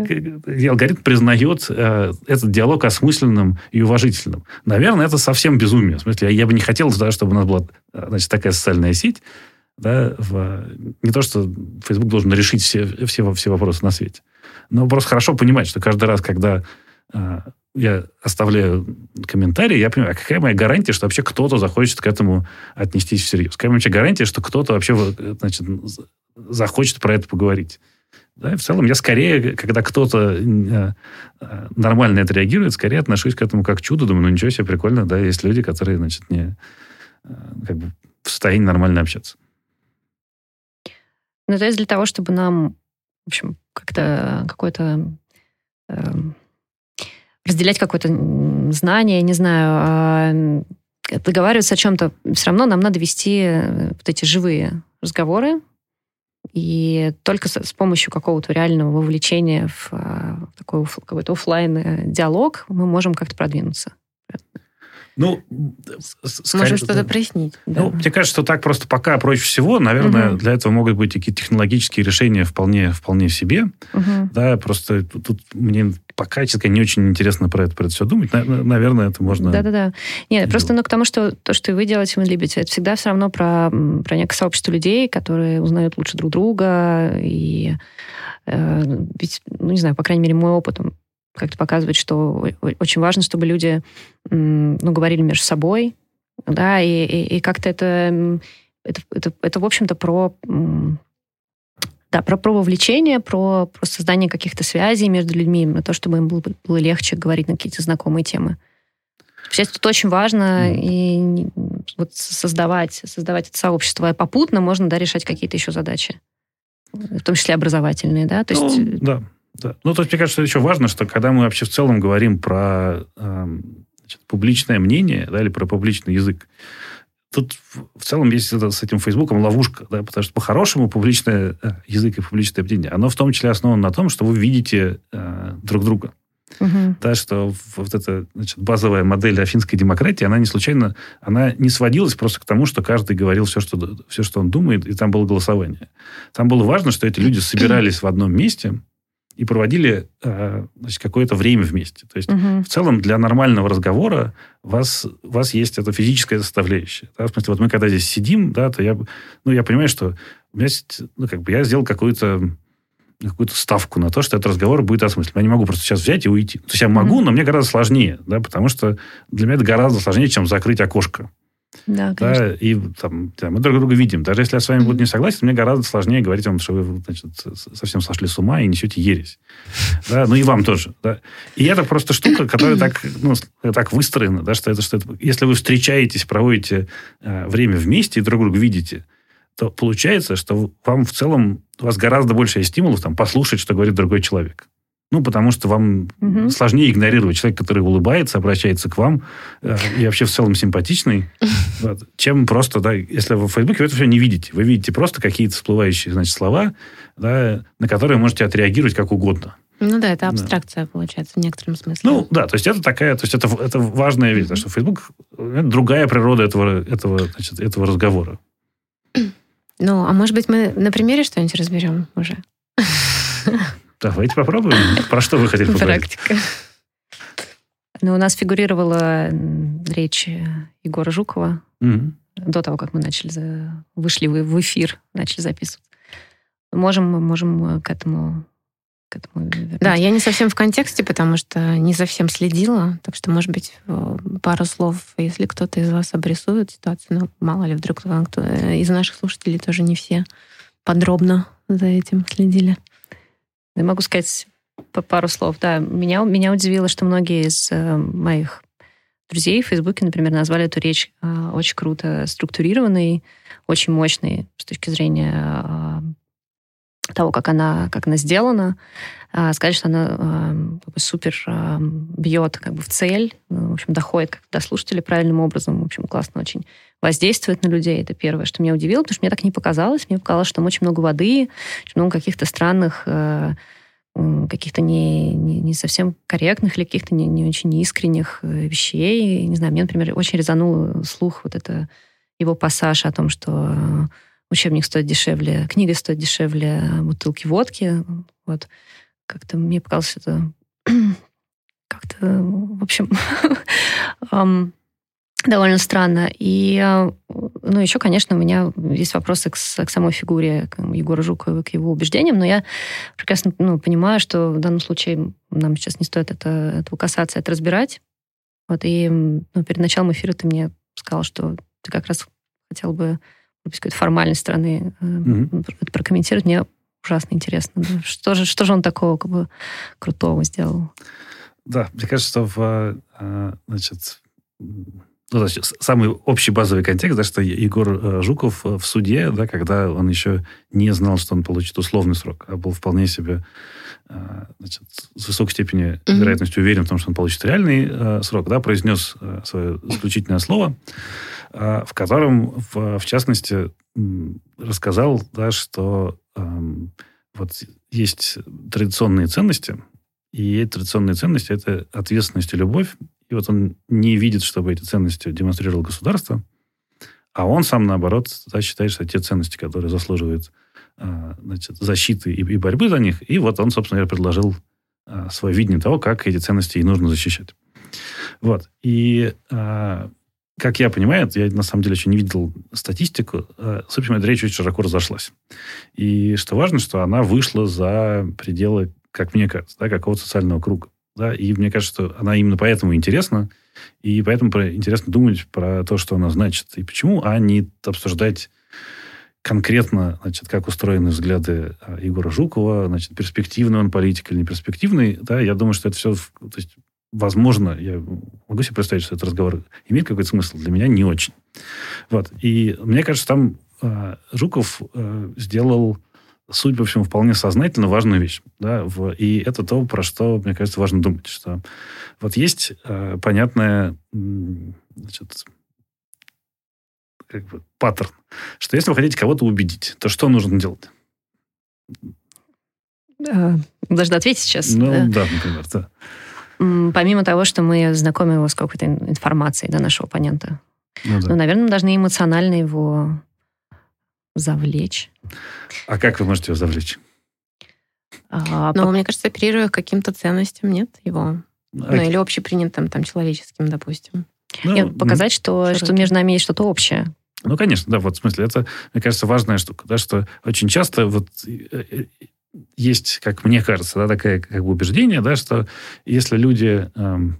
алгоритм признает э, этот диалог осмысленным и уважительным. Наверное, это совсем безумие. В смысле, я, бы не хотел, да, чтобы у нас была значит, такая социальная сеть. Да, в, не то, что Facebook должен решить все, все, все вопросы на свете. Но просто хорошо понимать, что каждый раз, когда э, я оставляю комментарий, я понимаю, а какая моя гарантия, что вообще кто-то захочет к этому отнестись всерьез? Какая вообще гарантия, что кто-то вообще значит, захочет про это поговорить? Да, и в целом я скорее, когда кто-то э, э, нормально это реагирует, скорее отношусь к этому как к чуду. Думаю, ну ничего себе, прикольно, да, есть люди, которые, значит, не э, как бы в состоянии нормально общаться. Ну, то есть для того, чтобы нам, в общем, как-то какой-то эм, разделять какое-то знание, не знаю, а, договариваться о чем-то, все равно нам надо вести э, вот эти живые разговоры, и только с, помощью какого-то реального вовлечения в, а, такой какой-то офлайн э, диалог мы можем как-то продвинуться. Ну, скорее, Можем что-то прояснить. Да. Ну, мне кажется, что так просто пока проще всего. Наверное, угу. для этого могут быть какие-то технологические решения вполне, вполне себе. Угу. Да, просто тут мне пока, честно не очень интересно про это, про это все думать. Наверное, это можно... Да-да-да. Нет, просто ну, к тому, что то, что вы делаете, вы любите, это всегда все равно про, про некое сообщество людей, которые узнают лучше друг друга. И э, ведь, ну, не знаю, по крайней мере, мой опыт, как-то показывает, что очень важно, чтобы люди ну, говорили между собой, да, и, и, и как-то это, это, это, это, в общем-то, про да, про, про вовлечение, про, про создание каких-то связей между людьми, на то, чтобы им было, было легче говорить на какие-то знакомые темы. Сейчас тут очень важно и вот создавать, создавать это сообщество, а попутно можно да, решать какие-то еще задачи, в том числе образовательные, да, то есть... Ну, да. Да. Ну, то есть, мне кажется, еще важно, что когда мы вообще в целом говорим про э, значит, публичное мнение, да, или про публичный язык, тут в целом есть это, с этим Фейсбуком ловушка, да, потому что по-хорошему публичный э, язык и публичное мнение, оно в том числе основано на том, что вы видите э, друг друга. Угу. Да, что вот эта значит, базовая модель афинской демократии, она не случайно, она не сводилась просто к тому, что каждый говорил все, что, все, что он думает, и там было голосование. Там было важно, что эти люди собирались в одном месте, и проводили э, значит, какое-то время вместе. То есть Мгм. в целом для нормального разговора у вас, у вас есть эта физическая составляющая. Да? В смысле, вот мы когда здесь сидим, да, то я, ну, я понимаю, что у меня есть, ну, как бы я сделал какую-то какую-то ставку на то, что этот разговор будет осмыслен. Я не могу просто сейчас взять и уйти. То есть я могу, Мгм. но мне гораздо сложнее, да, потому что для меня это гораздо сложнее, чем закрыть окошко. Да, конечно. Да, и там, да, мы друг друга видим. Даже если я с вами буду не согласен, мне гораздо сложнее говорить вам, что вы значит, совсем сошли с ума и несете ересь. Да, ну и вам тоже. Да. И это просто штука, которая так, ну, так выстроена, да, что это, что это... Если вы встречаетесь, проводите э, время вместе и друг друга видите, то получается, что вам в целом, у вас гораздо больше стимулов там, послушать, что говорит другой человек. Ну, потому что вам Мгм. сложнее игнорировать человека, который улыбается, обращается к вам э, и вообще в целом симпатичный, вот, чем просто, да, если вы в Фейсбуке вы это все не видите. Вы видите просто какие-то всплывающие, значит, слова, да, на которые можете отреагировать как угодно. Ну да, это Да. абстракция получается в некотором смысле. Ну, да, то есть это такая, то есть это, это важная вещь, потому что Facebook это другая природа этого, этого, значит, этого разговора. Ну, а может быть, мы на примере что-нибудь разберем уже? Давайте попробуем. Про что вы хотели поговорить? Практика. Ну, у нас фигурировала речь Егора Жукова Мгм. до того, как мы начали за... вышли в эфир, начали записывать. Можем, мы можем э, к этому, к этому вернуться. Да, я не совсем в контексте, потому что не совсем следила. Так что, может быть, э, пару слов, если кто-то из вас обрисует ситуацию, ну, мало ли, вдруг кто- кто- э, из наших слушателей тоже не все подробно за этим следили. Я могу сказать пару слов. Да, меня, меня удивило, что многие из э, моих друзей в Фейсбуке, например, назвали эту речь э, очень круто структурированной, очень мощной с точки зрения э, того, как она, как она сделана. Э, сказать, что она как бы супер бьет как бы в цель, э, в общем, доходит как до слушателей правильным образом, в общем, классно очень воздействует на людей. Это первое, что меня удивило, потому что мне так не показалось. Мне показалось, что там очень много воды, очень много каких-то странных, э, каких-то не, не, не совсем корректных или каких-то не, не очень искренних э, вещей. Не знаю, мне, например, очень резанул слух вот это его пассаж о том, что учебник стоит дешевле, книга стоит дешевле бутылки водки. Вот. Как-то мне показалось это как-то, в общем, довольно странно. И, э, ну, еще, конечно, у меня есть вопросы к, к самой фигуре к Егора Жукова, к его убеждениям, но я прекрасно ну, понимаю, что в данном случае нам сейчас не стоит это, этого касаться, это разбирать. Вот, и ну, перед началом эфира ты мне сказал, что ты как раз хотел бы с какой-то формальной стороны э, Мгм. это прокомментировать. Мне ужасно интересно. да. Что, же, что же он такого как бы, крутого сделал? Да, мне кажется, что в, э, значит, ну, значит, самый общий базовый контекст, да, что Егор э, Жуков э, в суде, да, когда он еще не знал, что он получит условный срок, а был вполне себе значит, с высокой степенью Мгм. вероятностью уверен в том, что он получит реальный э, срок, да, произнес э, свое заключительное слово, э, в котором, в, в частности, рассказал, да, что эм, вот есть традиционные ценности, и эти традиционные ценности – это ответственность и любовь. И вот он не видит, чтобы эти ценности демонстрировало государство, а он сам, наоборот, да, считает, что те ценности, которые заслуживают значит, защиты и, и борьбы за них, и вот он, собственно говоря, предложил а, свое видение того, как эти ценности и нужно защищать. Вот. И, а, как я понимаю, я на самом деле еще не видел статистику, с общем, эта речь очень широко разошлась. И что важно, что она вышла за пределы, как мне кажется, да, какого-то социального круга. Да, и мне кажется, что она именно поэтому интересна, и поэтому интересно думать про то, что она значит и почему, а не обсуждать конкретно, значит, как устроены взгляды а, Егора Жукова, значит, перспективный он политик или не перспективный, да, я думаю, что это все, то есть, возможно, я могу себе представить, что этот разговор имеет какой-то смысл, для меня не очень. Вот, и мне кажется, там а, Жуков а, сделал, судя по всему, вполне сознательно важную вещь, да, в- и это то, про что, мне кажется, важно думать, что вот есть а, понятная, значит, как бы паттерн, что если вы хотите кого-то убедить, то что нужно делать? Э, Должна ответить сейчас. Ну, да? да, например, да. Помимо того, что мы знакомим его с какой-то ин- информацией до нашего оппонента, Ну, да. ну, наверное, мы должны эмоционально его завлечь. А как вы можете его завлечь? А, Но, по... мне кажется, оперируя каким-то ценностям, нет его? А... Ну, или общепринятым, там, человеческим, допустим. Ну, нет, показать, что, что между нами есть что-то общее. Ну, конечно, да, вот в смысле, это, мне кажется, важная штука, да, что очень часто вот э, э, есть, как мне кажется, да, такое как бы убеждение, да, что если люди эм,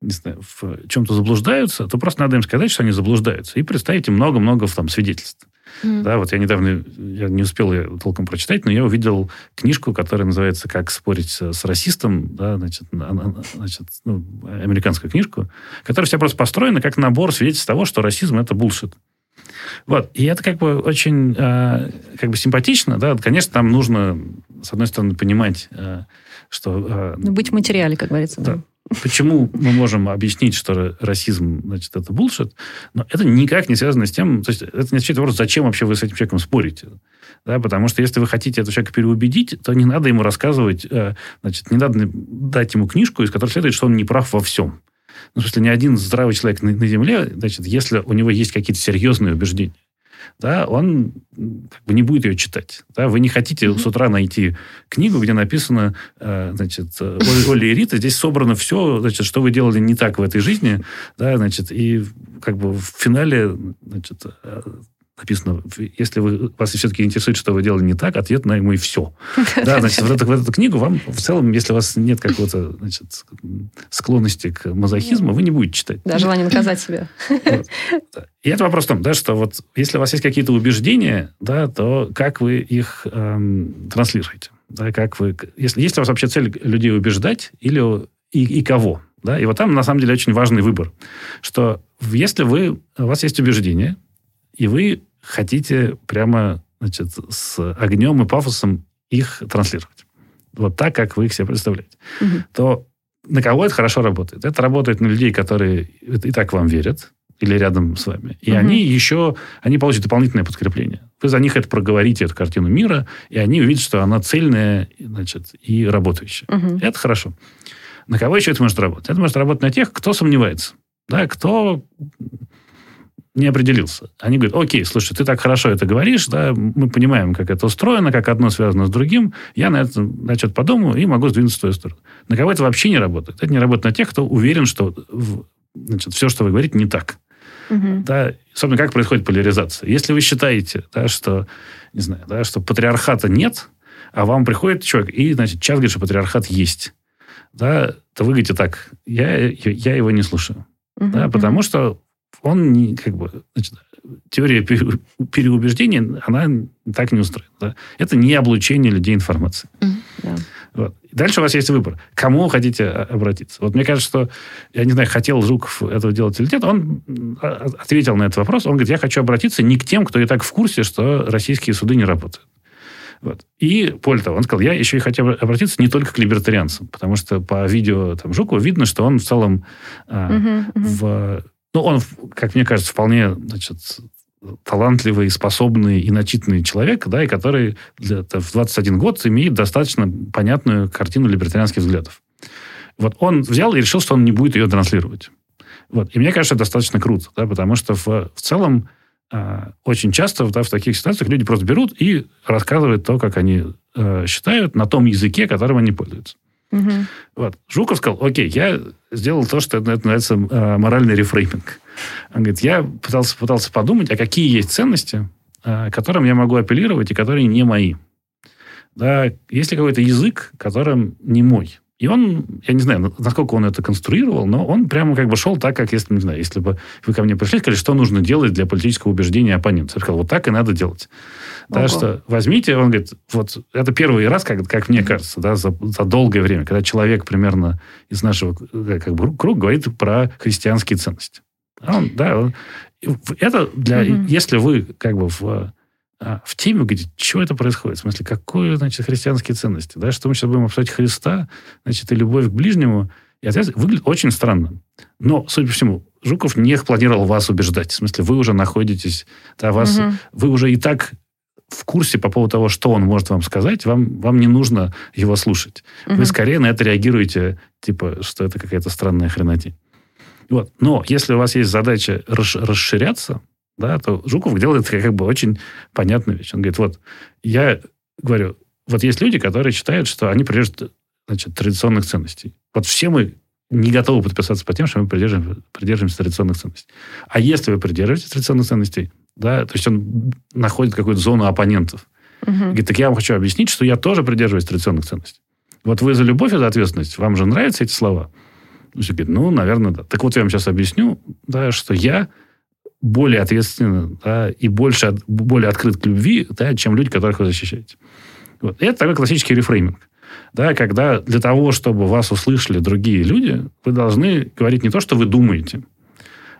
не знаю, в чем-то заблуждаются, то просто надо им сказать, что они заблуждаются, и представить им много-много там свидетельств. Mm. Да, вот я недавно, я не успел ее толком прочитать, но я увидел книжку, которая называется «Как спорить с расистом», да, значит, значит ну, американскую книжку, которая вся просто построена как набор свидетельств того, что расизм – это булшит. Вот. И это как бы очень э, как бы симпатично. Да? Конечно, там нужно, с одной стороны, понимать, э, что... Э, ну, быть в материале, как говорится. Да. да. Почему мы можем объяснить, что расизм, значит, это булшит, но это никак не связано с тем, то есть это не отвечает вопрос, зачем вообще вы с этим человеком спорите. Да, потому что если вы хотите этого человека переубедить, то не надо ему рассказывать, э, значит, не надо дать ему книжку, из которой следует, что он не прав во всем. Ну, в смысле, ни один здравый человек на, на Земле, значит, если у него есть какие-то серьезные убеждения, да, он как бы не будет ее читать. Да? Вы не хотите mm-hmm. с утра найти книгу, где написано, э, значит, Оля и Рита, здесь собрано все, значит, что вы делали не так в этой жизни, да, значит, и как бы в финале, значит, э, написано, если вы, вас все-таки интересует, что вы делали не так, ответ на ему и все. Да, значит, в эту, в эту книгу вам в целом, если у вас нет какого-то значит, склонности к мазохизму, вы не будете читать. Да, желание наказать себя. Вот. И это вопрос в том, да, что вот если у вас есть какие-то убеждения, да, то как вы их эм, транслируете? Да, как вы, если, есть у вас вообще цель людей убеждать или и, и кого? Да? И вот там, на самом деле, очень важный выбор. Что если вы, у вас есть убеждение, и вы хотите прямо значит, с огнем и пафосом их транслировать. Вот так, как вы их себе представляете. Угу. То на кого это хорошо работает? Это работает на людей, которые и так вам верят, или рядом с вами. И угу. они еще, они получат дополнительное подкрепление. Вы за них это проговорите, эту картину мира, и они увидят, что она цельная, значит, и работающая. Угу. Это хорошо. На кого еще это может работать? Это может работать на тех, кто сомневается. Да, кто не определился. Они говорят, окей, слушай, ты так хорошо это говоришь, да, мы понимаем, как это устроено, как одно связано с другим, я на это, значит, подумаю и могу сдвинуться в твою сторону. На кого это вообще не работает? Это не работает на тех, кто уверен, что значит, все, что вы говорите, не так. Угу. Да, особенно как происходит поляризация. Если вы считаете, да, что, не знаю, да, что патриархата нет, а вам приходит человек и, значит, час говорит, что патриархат есть, да, то вы говорите так, я, я его не слушаю. Угу, да, потому что он не, как бы, значит, теория переубеждения, она так не устроена. Да? Это не облучение людей информацией. Mm-hmm. Вот. Дальше у вас есть выбор. Кому хотите обратиться? Вот мне кажется, что, я не знаю, хотел Жуков этого делать или нет, он а, ответил на этот вопрос. Он говорит, я хочу обратиться не к тем, кто и так в курсе, что российские суды не работают. Вот. И, более того, он сказал, я еще и хотел обратиться не только к либертарианцам, потому что по видео там, Жукова видно, что он в целом uh-huh, uh-huh. в ну, он, как мне кажется, вполне значит, талантливый, способный и начитанный человек, да, и который для, в 21 год имеет достаточно понятную картину либертарианских взглядов. Вот он взял и решил, что он не будет ее транслировать. Вот. И мне кажется, это достаточно круто, да, потому что в, в целом э, очень часто да, в таких ситуациях люди просто берут и рассказывают то, как они э, считают, на том языке, которым они пользуются. Угу. Вот. Жуков сказал, окей, я сделал то, что это называется э, моральный рефрейминг. Он говорит, я пытался, пытался подумать, а какие есть ценности, э, которым я могу апеллировать и которые не мои. Да, есть ли какой-то язык, которым не мой? И он, я не знаю, насколько он это конструировал, но он прямо как бы шел так, как если, не знаю, если бы вы ко мне пришли сказали, что нужно делать для политического убеждения оппонента. Я сказал, вот так и надо делать. Да, что возьмите, он говорит, вот это первый раз, как, как мне кажется, да, за, за долгое время, когда человек примерно из нашего как бы, круга говорит про христианские ценности. А он, да, он, это для, угу. если вы как бы в в теме, говорите, что это происходит? В смысле, какое, значит, христианские ценности? Да? Что мы сейчас будем обсуждать Христа, значит, и любовь к ближнему. И ответ выглядит очень странно. Но, судя по всему, Жуков не планировал вас убеждать. В смысле, вы уже находитесь, да, вас, угу. вы уже и так в курсе по поводу того, что он может вам сказать, вам, вам не нужно его слушать. Угу. Вы скорее на это реагируете, типа, что это какая-то странная хренотень. Вот. Но если у вас есть задача расширяться, да, то Жуков делает как бы очень понятную вещь. Он говорит, вот, я говорю, вот есть люди, которые считают, что они придерживаются значит, традиционных ценностей. Вот все мы не готовы подписаться по тем, что мы придерживаемся, придерживаемся традиционных ценностей. А если вы придерживаетесь традиционных ценностей, да, то есть он находит какую-то зону оппонентов. Угу. Говорит, так я вам хочу объяснить, что я тоже придерживаюсь традиционных ценностей. Вот вы за любовь и за ответственность, вам же нравятся эти слова? Все говорит, ну, наверное, да. Так вот, я вам сейчас объясню, да, что я более ответственен да, и больше, более открыт к любви, да, чем люди, которых вы защищаете. Вот. И это такой классический рефрейминг да, когда для того, чтобы вас услышали другие люди, вы должны говорить не то, что вы думаете,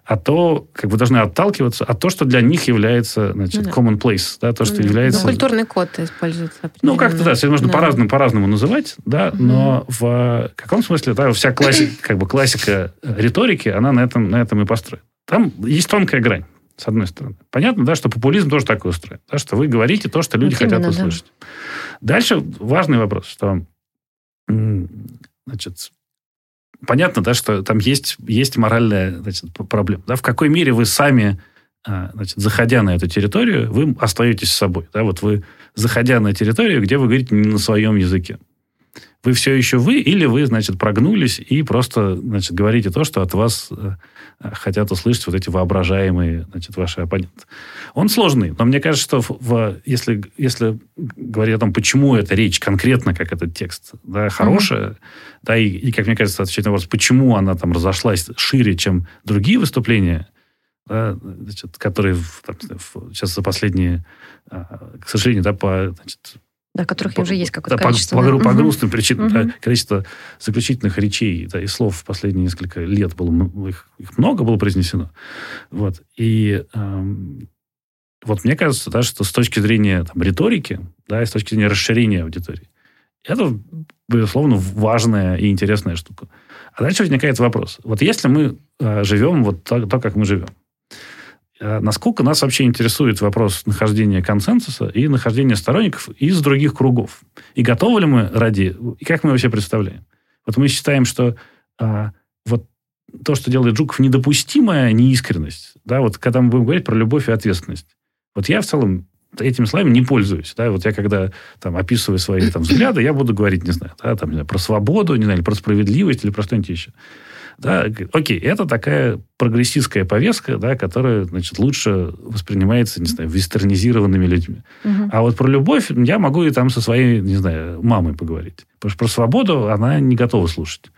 а то, как вы должны отталкиваться от того, что для них является, значит, ну, да. commonplace, да, то, что ну, является... Ну, культурный код используется. Ну, как-то, да, это можно да. по-разному, по-разному называть, да, угу. но в каком смысле, да, вся классика, как бы классика риторики, она на этом, на этом и построена. Там есть тонкая грань с одной стороны. Понятно, да, что популизм тоже такой устроен. Да, что вы говорите то, что люди вот хотят именно, услышать. Да. Дальше важный вопрос, что значит, понятно, да, что там есть, есть моральная значит, проблема. Да, в какой мере вы сами, а, значит, заходя на эту территорию, вы остаетесь с собой. Да, вот вы, заходя на территорию, где вы говорите не на своем языке вы все еще вы, или вы, значит, прогнулись и просто, значит, говорите то, что от вас э, хотят услышать вот эти воображаемые, значит, ваши оппоненты. Он сложный, но мне кажется, что в, если, если говорить о том, почему эта речь конкретно, как этот текст, да, хорошая, mm-hmm. да, и, и, как мне кажется, отвечать на вопрос, почему она там разошлась шире, чем другие выступления, да, значит, которые там, сейчас за последние, а, к сожалению, да, по, значит, да, которых по, уже есть какое-то да, количество. По, да. по, по грустным причинам. Угу. Да, количество заключительных речей да, и слов в последние несколько лет было, их, их много было произнесено. Вот. И эм, вот мне кажется, да, что с точки зрения там, риторики, да, и с точки зрения расширения аудитории, это, безусловно, важная и интересная штука. А дальше возникает вопрос. Вот если мы э, живем вот так, так, как мы живем, насколько нас вообще интересует вопрос нахождения консенсуса и нахождения сторонников из других кругов? И готовы ли мы ради... И как мы вообще представляем? Вот мы считаем, что а, вот то, что делает Жуков, недопустимая неискренность. Да, вот когда мы будем говорить про любовь и ответственность. Вот я в целом этими словами не пользуюсь. Да? Вот я когда там, описываю свои там, взгляды, я буду говорить, не знаю, да, там, не знаю, про свободу, не знаю, или про справедливость, или про что-нибудь еще. Да, окей, это такая прогрессистская повестка, да, которая, значит, лучше воспринимается, не знаю, вестернизированными людьми. Угу. А вот про любовь я могу и там со своей, не знаю, мамой поговорить. Потому что про свободу она не готова слушать.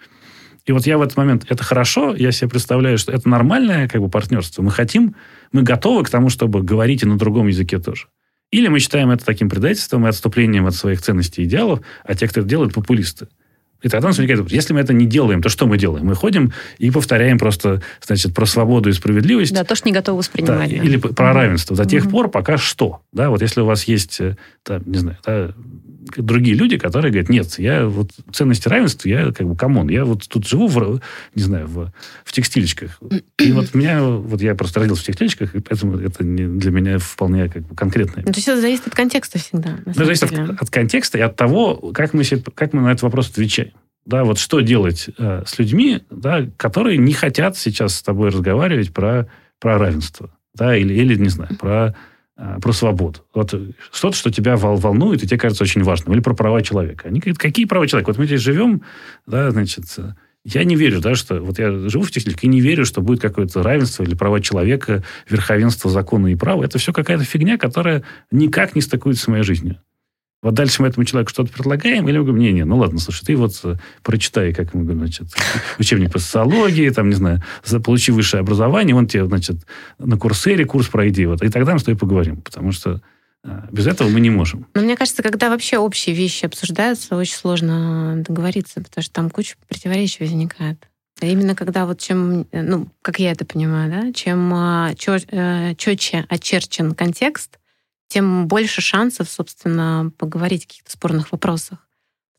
И вот я в этот момент, это хорошо, я себе представляю, что это нормальное как бы партнерство. Мы хотим, мы готовы к тому, чтобы говорить и на другом языке тоже. Или мы считаем это таким предательством и отступлением от своих ценностей и идеалов, а те, кто это делают, популисты. И тогда нас возникает вопрос, если мы это не делаем, то что мы делаем? Мы ходим и повторяем просто, значит, про свободу и справедливость. Да, то, что не готовы воспринимать. Да, да. Или про равенство. До тех пор, пока что. Да, вот если у вас есть, э, там, не знаю, да, другие люди, которые говорят, нет, я вот ценности равенства, я как бы come on, я вот тут живу, в, не знаю, в, в Текстильщиках. И вот меня, вот я просто родился в Текстильщиках, и поэтому это не, для меня вполне как бы конкретное. Ну, то есть это зависит от контекста всегда. Ну, зависит от, от контекста и от того, как мы, себе, как мы на этот вопрос отвечаем. Да, вот что делать э, с людьми, да, которые не хотят сейчас с тобой разговаривать про, про равенство, да, или, или, не знаю, про а, про свободу. Вот что-то, что тебя волнует, и тебе кажется очень важным. Или про права человека. Они говорят, какие права человека? Вот мы здесь живем, да, значит, я не верю, да, что... Вот я живу в технике и не верю, что будет какое-то равенство или права человека, верховенство закона и права. Это все какая-то фигня, которая никак не стыкуется с моей жизнью. Вот дальше мы этому человеку что-то предлагаем, или мы говорим, не-не, ну ладно, слушай, ты вот э, прочитай, как мы говорим, значит, учебник по социологии, там, не знаю, получи высшее образование, он тебе, значит, на курсере курс пройди, вот, и тогда мы с тобой поговорим, потому что э, без этого мы не можем. Но мне кажется, когда вообще общие вещи обсуждаются, очень сложно договориться, потому что там куча противоречий возникает. А именно когда вот чем, э, ну, как я это понимаю, да, чем четче очерчен контекст, тем больше шансов, собственно, поговорить о каких-то спорных вопросах.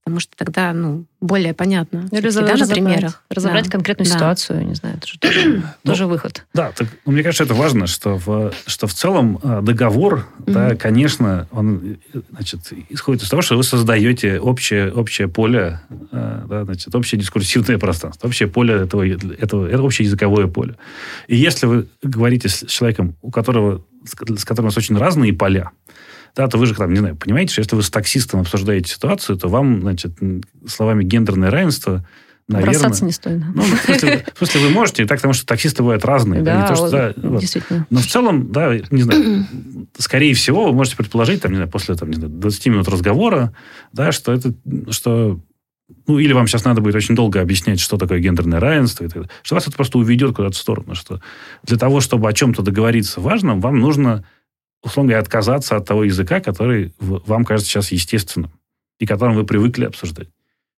Потому что тогда, ну, более понятно. Да, разобрать, на примерах. Разобрать да. конкретную да. ситуацию, не знаю, это же тоже, ну, тоже выход. Да, так, ну, мне кажется, это важно, что в, что в целом э, договор, mm-hmm. да, конечно, он значит, исходит из того, что вы создаете общее, общее поле, э, да, значит, общее дискурсивное пространство, общее поле этого, этого, это общее языковое поле. И если вы говорите с человеком, у которого, с которым у вас очень разные поля, да, то вы же там, не знаю, понимаете, что если вы с таксистом обсуждаете ситуацию, то вам, значит, словами гендерное равенство наверное... Бросаться не стоит. Ну, в смысле, в смысле, вы можете, так, потому что таксисты бывают разные. Да, не то, что, да, вот. действительно. Но в целом, да, не знаю, скорее всего, вы можете предположить, там, не знаю, после там, не знаю, 20 минут разговора, да, что это, что ну, или вам сейчас надо будет очень долго объяснять, что такое гендерное равенство, и так далее, что вас это просто уведет куда-то в сторону, что для того, чтобы о чем-то договориться важном, вам нужно, условно говоря, отказаться от того языка, который вам кажется сейчас естественным, и которым вы привыкли обсуждать.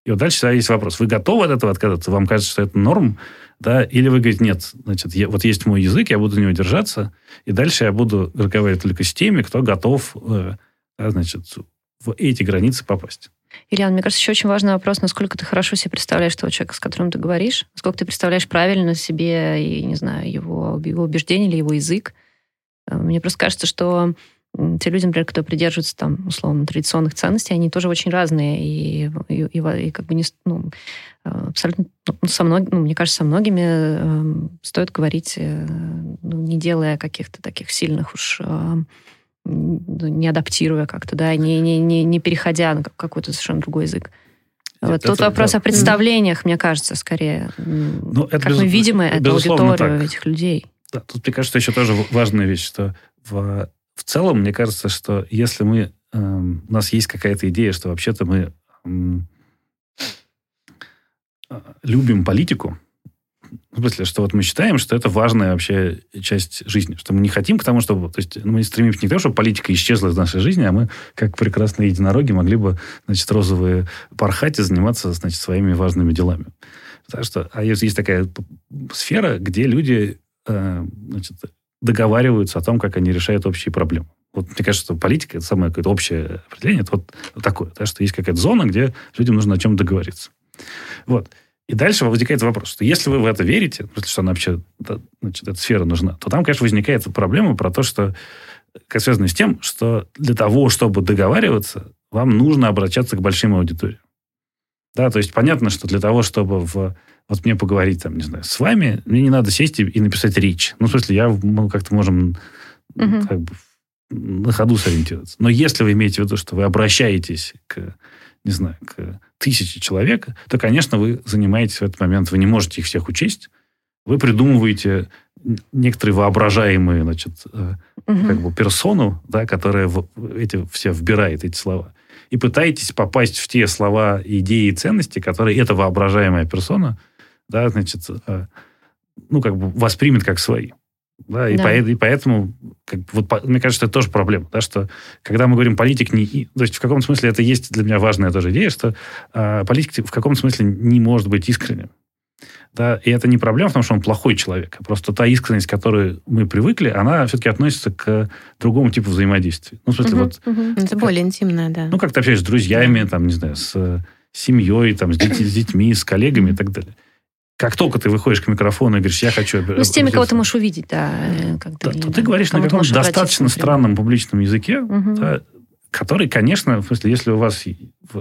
И вот дальше всегда есть вопрос. Вы готовы от этого отказаться? Вам кажется, что это норм? Да? Или вы говорите, нет, значит, я, вот есть мой язык, я буду на него держаться, и дальше я буду разговаривать только с теми, кто готов, э, значит, в эти границы попасть. Ильян, мне кажется, еще очень важный вопрос, насколько ты хорошо себе представляешь того человека, с которым ты говоришь, насколько ты представляешь правильно себе, и, не знаю, его, его убеждения или его язык. Э, мне просто кажется, что те люди, например, которые придерживаются там, условно, традиционных ценностей, они тоже очень разные. И, и, и, и как бы не, ну, абсолютно ну, со многими, ну, мне кажется, со многими э, стоит говорить, э, ну, не делая каких-то таких сильных уж э, не адаптируя как-то, да, не, не, не, не переходя на какой-то совершенно другой язык. Вот это, тут вопрос да. о представлениях, мне кажется, скорее. Ну, это как без, мы видим эту аудиторию так. этих людей. Да, тут, мне кажется, еще тоже важная вещь, что в в целом, мне кажется, что если мы... Э, у нас есть какая-то идея, что вообще-то мы э, любим политику, в смысле, что вот мы считаем, что это важная вообще часть жизни, что мы не хотим к тому, чтобы... То есть ну, мы стремимся не к тому, чтобы политика исчезла из нашей жизни, а мы, как прекрасные единороги, могли бы, значит, розовые порхать и заниматься, значит, своими важными делами. Так что, а есть, есть такая сфера, где люди значит, договариваются о том, как они решают общие проблемы. Вот мне кажется, что политика это самое какое-то общее определение, это вот такое, да, что есть какая-то зона, где людям нужно о чем договориться. Вот. И дальше возникает вопрос, что если вы в это верите, что она вообще, значит, эта сфера нужна, то там, конечно, возникает проблема про то, что как связано с тем, что для того, чтобы договариваться, вам нужно обращаться к большим аудиториям. Да, то есть понятно, что для того, чтобы в вот мне поговорить, там, не знаю, с вами, мне не надо сесть и, и написать речь. Ну, в смысле, я, мы как-то можем угу. как бы, на ходу сориентироваться. Но если вы имеете в виду, что вы обращаетесь к, не знаю, к тысяче человек, то, конечно, вы занимаетесь в этот момент, вы не можете их всех учесть, вы придумываете некоторые воображаемые, значит, угу. как бы персону, да, которая в, эти все вбирает эти слова, и пытаетесь попасть в те слова, идеи и ценности, которые эта воображаемая персона да, значит, э, ну, как бы воспримет как свои. Да, и, да. По, и поэтому, как, вот, по, мне кажется, это тоже проблема, да, что когда мы говорим политик не... То есть в каком смысле это есть для меня важная тоже идея, что э, политик в каком смысле не может быть искренним. Да, и это не проблема в том, что он плохой человек. А просто та искренность, к которой мы привыкли, она все-таки относится к другому типу взаимодействия. Ну, в смысле, угу, вот... Угу. Это как, более интимное, да. Ну, как ты общаешься с друзьями, да. там, не знаю, с семьей, там, с, с детьми, с коллегами и так далее. Как только ты выходишь к микрофону и говоришь, я хочу... Ну, с теми, кого ты можешь увидеть, да. Э, когда да то ты говоришь на каком-то достаточно странном публичном языке, угу. да, который, конечно, в смысле, если у вас...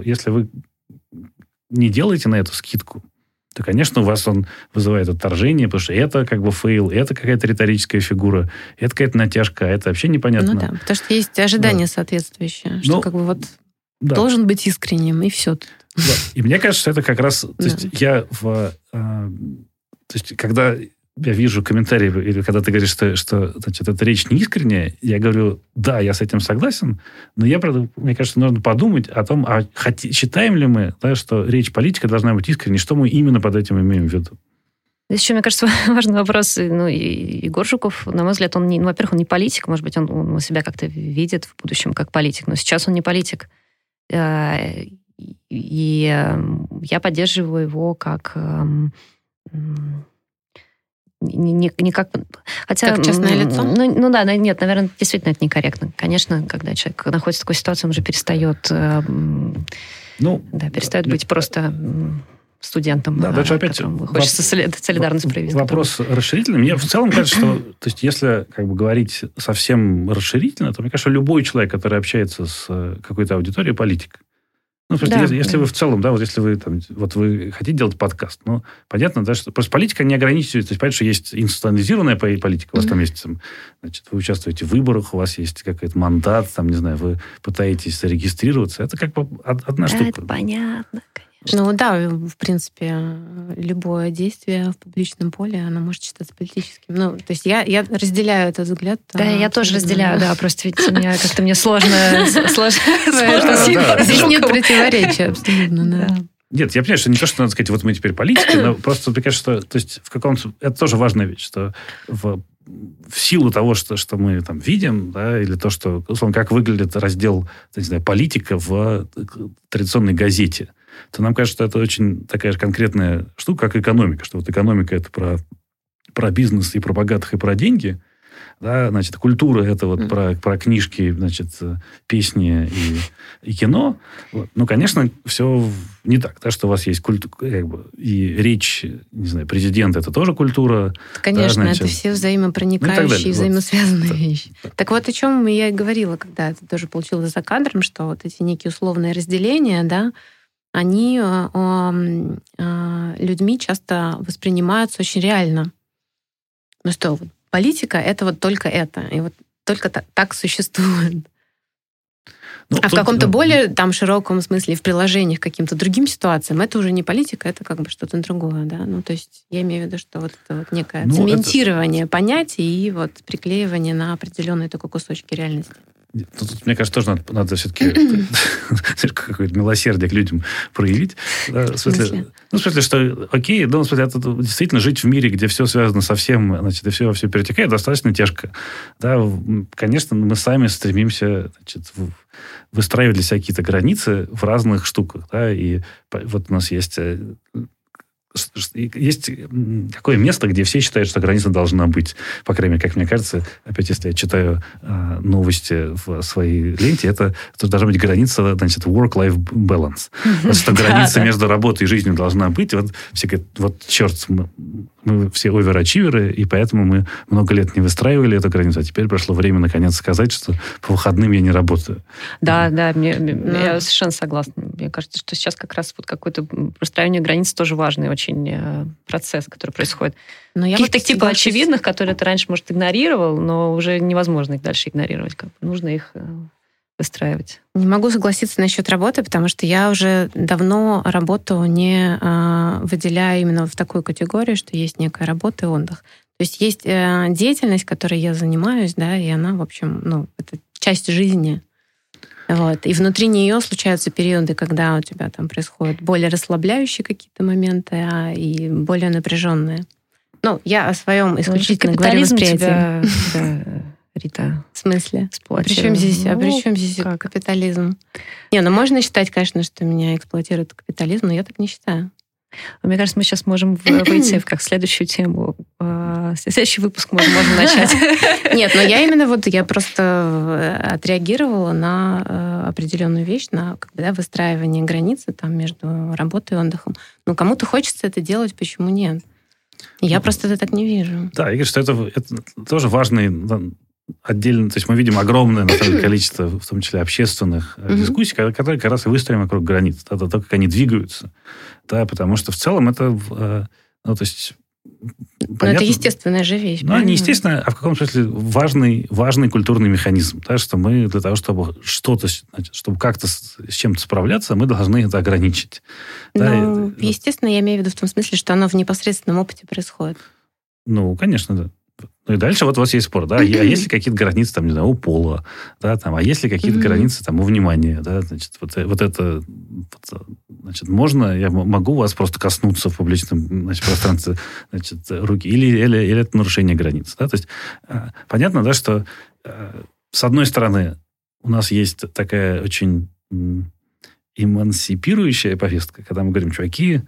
Если вы не делаете на эту скидку, то, конечно, у вас он вызывает отторжение, потому что это как бы fail, это какая-то риторическая фигура, это какая-то натяжка, это вообще непонятно. Ну да, потому что есть ожидания да. соответствующие, что ну, как бы вот да. должен быть искренним, и все. И мне кажется, что это как раз... То есть я в... Э, то есть когда я вижу комментарии, или когда ты говоришь, что, что значит, эта речь не искренняя, я говорю, да, я с этим согласен, но я, правда, мне кажется, нужно подумать о том, а хоти, считаем ли мы, да, что речь политика должна быть искренней, что мы именно под этим имеем в виду. Здесь еще, мне кажется, важный вопрос. Ну, Егор Жуков, на мой взгляд, он, не, ну, во-первых, он не политик, может быть, он, он себя как-то видит в будущем как политик, но сейчас он не политик. Э, и эм, я поддерживаю его как эм, не, не, не как... Хотя, как частное лицо? Ну, ну да, нет, наверное, действительно это некорректно. Конечно, когда человек находится в такой ситуации, он уже перестает, э, ну, да, перестает да, быть просто студентом, да, дальше опять хочется воп- солидарность проявить. Вопрос расширительный. Мне в целом кажется, что то есть, если как бы говорить совсем расширительно, то мне кажется, любой человек, который общается с э, какой-то аудиторией, политик. Ну, просто Да. если, если вы в целом, да, вот если вы там, вот вы хотите делать подкаст, ну, понятно, да, что просто политика не ограничивается, то есть, понятно, что есть институционализированная по- политика, у вас там есть, там, значит, вы участвуете в выборах, у вас есть какой-то мандат, там, не знаю, вы пытаетесь зарегистрироваться, это как бы од- одна Да, штука. это понятно, конечно. Ну да, в принципе, любое действие в публичном поле, оно может считаться политическим. Ну, то есть я, я разделяю этот взгляд. Да, я тоже абсолютно. разделяю, да, просто ведь у меня как-то мне сложно, сложно. Здесь нет противоречия абсолютно, да. Да. Нет, я понимаю, что не то, что надо сказать, вот мы теперь политики, но просто мне кажется, что то есть в каком-то... Это тоже важная вещь, что в, в силу того, что, что мы там видим, да, или то, что, условно, как выглядит раздел, не знаю, политика в э, традиционной газете, то нам кажется, что это очень такая же конкретная штука, как экономика, что вот экономика это про, про бизнес и про богатых, и про деньги, да, значит, культура это вот Мгм. про, про книжки, значит, э, песни и, и кино. Вот. Ну, конечно, все не так, да, что у вас есть культура, как бы, и речь, не знаю, президента, это тоже культура. Конечно, значит, это все ну взаимопроникающие, далее, вот. взаимосвязанные Да. вещи. Так вот, о чем я и говорила, когда это тоже получилось за кадром, что вот эти некие условные разделения, да, они м, э, людьми часто воспринимаются очень реально. Ну что, политика — это вот только это, и вот только та- так существует. Ну, А в каком-то ну, более там широком смысле, в приложениях к каким-то другим ситуациям, это уже не политика, это как бы что-то другое, да. Ну, то есть я имею в виду, что вот это вот некое Ну, это- цементирование понятий и вот приклеивание на определенные только кусочки реальности. Тут, мне кажется, тоже надо, надо все-таки какое-то милосердие к людям проявить. Да, в, смысле, ну, в смысле, что окей, ну, в смысле, это действительно жить в мире, где все связано со всем, значит, и все во все перетекает, достаточно тяжко. Да, конечно, мы сами стремимся значит, выстраивать для себя какие-то границы в разных штуках. Да, и вот у нас есть э, есть такое место, где все считают, что граница должна быть. По крайней мере, как мне кажется, опять, если я читаю э, новости в своей ленте, это, это должна быть граница, значит, work-life balance. Что граница между работой и жизнью должна быть. Вот все говорят, вот черт, мы, все оверачиверы, и поэтому мы много лет не выстраивали эту границу, а теперь пришло время, наконец, сказать, что по выходным я не работаю. Да, да, мне- мне- Ну. я совершенно согласна. Мне кажется, что сейчас как раз вот какое-то простраивание границ тоже важный очень э, процесс, который происходит. Но я Каких-то вот типа соглашусь. очевидных, которые ты раньше, может, игнорировал, но уже невозможно их дальше игнорировать. Как бы. Нужно их э, выстраивать. Не могу согласиться насчет работы, потому что я уже давно работу не а, выделяю именно в такую категорию, что есть некая работа и отдых. То есть есть э, деятельность, которой я занимаюсь, да, и она, в общем, ну, это часть жизни. Вот. И внутри нее случаются периоды, когда у тебя там происходят более расслабляющие какие-то моменты, а и более напряженные. Ну, я о своем исключительно говорю Капитализм восприятии. тебя, да, Рита, В смысле? А сплотил. при чем здесь, а Ну, при чем здесь как? капитализм? Не, ну можно считать, конечно, что меня эксплуатирует капитализм, но я так не считаю. Мне кажется, мы сейчас можем в- выйти в как следующую тему. Э, Следующий выпуск можно, можно начать. Нет, но я именно вот, я просто э, отреагировала на э, определенную вещь, на как бы, да, выстраивание границы там между работой и отдыхом. Ну, кому-то хочется это делать, почему нет? Я Ну, просто это так не вижу. Да, я говорю, что это, это тоже важный отдельно, то есть мы видим огромное на самом деле, количество, в том числе общественных Мгм. дискуссий, ко- которые как раз и выстроены вокруг границ, да, то, то, как они двигаются, да, потому что в целом это, э, ну, то есть Но понятно- это естественная же вещь. Ну, не естественно, а в каком смысле важный, важный культурный механизм, да, что мы для того, чтобы что-то, значит, чтобы как-то с, с чем-то справляться, мы должны это ограничить. Да, Ну, естественно, я имею в виду в том смысле, что оно в непосредственном опыте происходит. Ну, конечно, да. Ну и дальше вот у вас есть спор, да, а есть ли какие-то границы, там, не знаю, у пола, да, там, а есть ли какие-то Мгм. границы, там, у внимания, да, значит, вот, э- вот это, вот, значит, можно, я могу вас просто коснуться в публичном, значит, пространстве, значит, руки, или, или, или это нарушение границ, да, то есть э, понятно, да, что э, с одной стороны у нас есть такая очень эмансипирующая повестка, когда мы говорим, чуваки,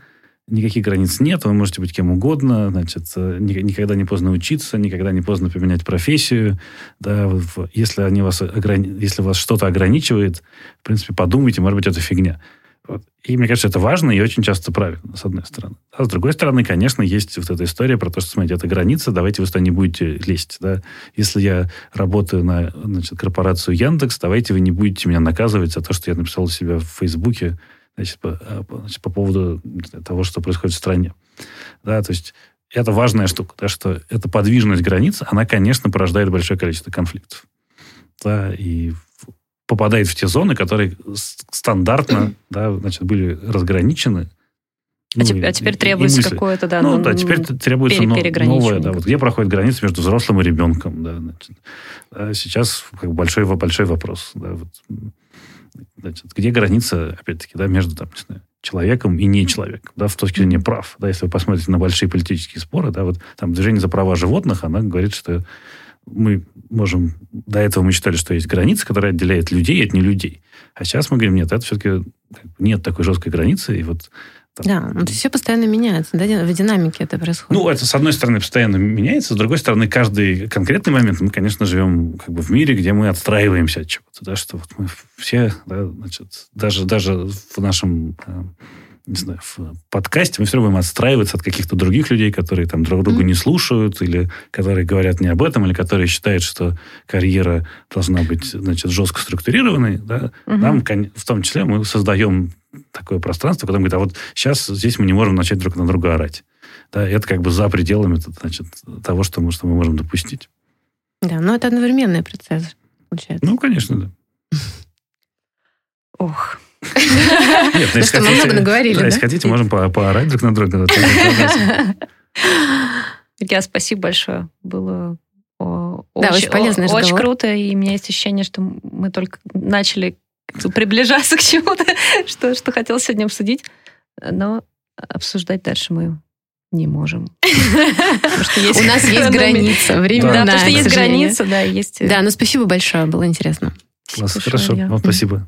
никаких границ нет, вы можете быть кем угодно, значит, э, ни- никогда не поздно учиться, никогда не поздно поменять профессию, да, если, они вас ограни- если вас что-то ограничивает, в принципе, подумайте, может быть, это фигня. Вот. И мне кажется, это важно и очень часто правильно, с одной стороны. А с другой стороны, конечно, есть вот эта история про то, что, смотрите, это граница, давайте вы сюда не будете лезть. Да? Если я работаю на значит, корпорацию Яндекс, давайте вы не будете меня наказывать за то, что я написал у себя в Фейсбуке значит, по, а, значит, по поводу того, что происходит в стране. Да, то есть это важная штука, да, что эта подвижность границ, она, конечно, порождает большое количество конфликтов. Да, и попадает в те зоны, которые стандартно да, значит, были разграничены. А, ну, теперь, а теперь требуется какое-то, да, ну, да, теперь требуется новое, да, вот где проходит граница между взрослым и ребенком, да, значит, сейчас как большой большой вопрос, да, вот, значит, где граница, опять-таки, да, между там, не знаю, человеком и не человеком, да, в точке зрения прав, да, если вы посмотрите на большие политические споры, да, вот там движение за права животных, она говорит, что мы можем... До этого мы считали, что есть граница, которая отделяет людей от не людей. А сейчас мы говорим, нет, это все-таки нет такой жесткой границы, и вот там. Да, ну, все постоянно меняется, да, в динамике это происходит. Ну, это, с одной стороны, постоянно меняется, с другой стороны, каждый конкретный момент, мы, конечно, живем как бы в мире, где мы отстраиваемся от чего-то, да, что вот мы все, да, значит, даже, даже в нашем э, не знаю, в подкасте мы все равно будем отстраиваться от каких-то других людей, которые там друг друга mm-hmm. не слушают, или которые говорят не об этом, или которые считают, что карьера должна быть, значит, жестко структурированной, да, mm-hmm. нам, в том числе, мы создаем такое пространство, когда мы говорим, а вот сейчас здесь мы не можем начать друг на друга орать. Да, это как бы за пределами значит, того, что мы, что мы можем допустить. Да, но это одновременный процесс, получается. Ну, конечно, да. Ох, нет, ну, если мы много наговорили, да? Если хотите, можем поорать друг на друга. Я спасибо большое. Было да, очень, полезный разговор. Очень круто, и у меня есть ощущение, что мы только начали приближаться к чему-то, что, что хотел сегодня обсудить, но обсуждать дальше мы не можем. У нас есть граница временная, Да, потому что есть граница, да, есть... Да, ну спасибо большое, было интересно. Класс, хорошо, вам спасибо.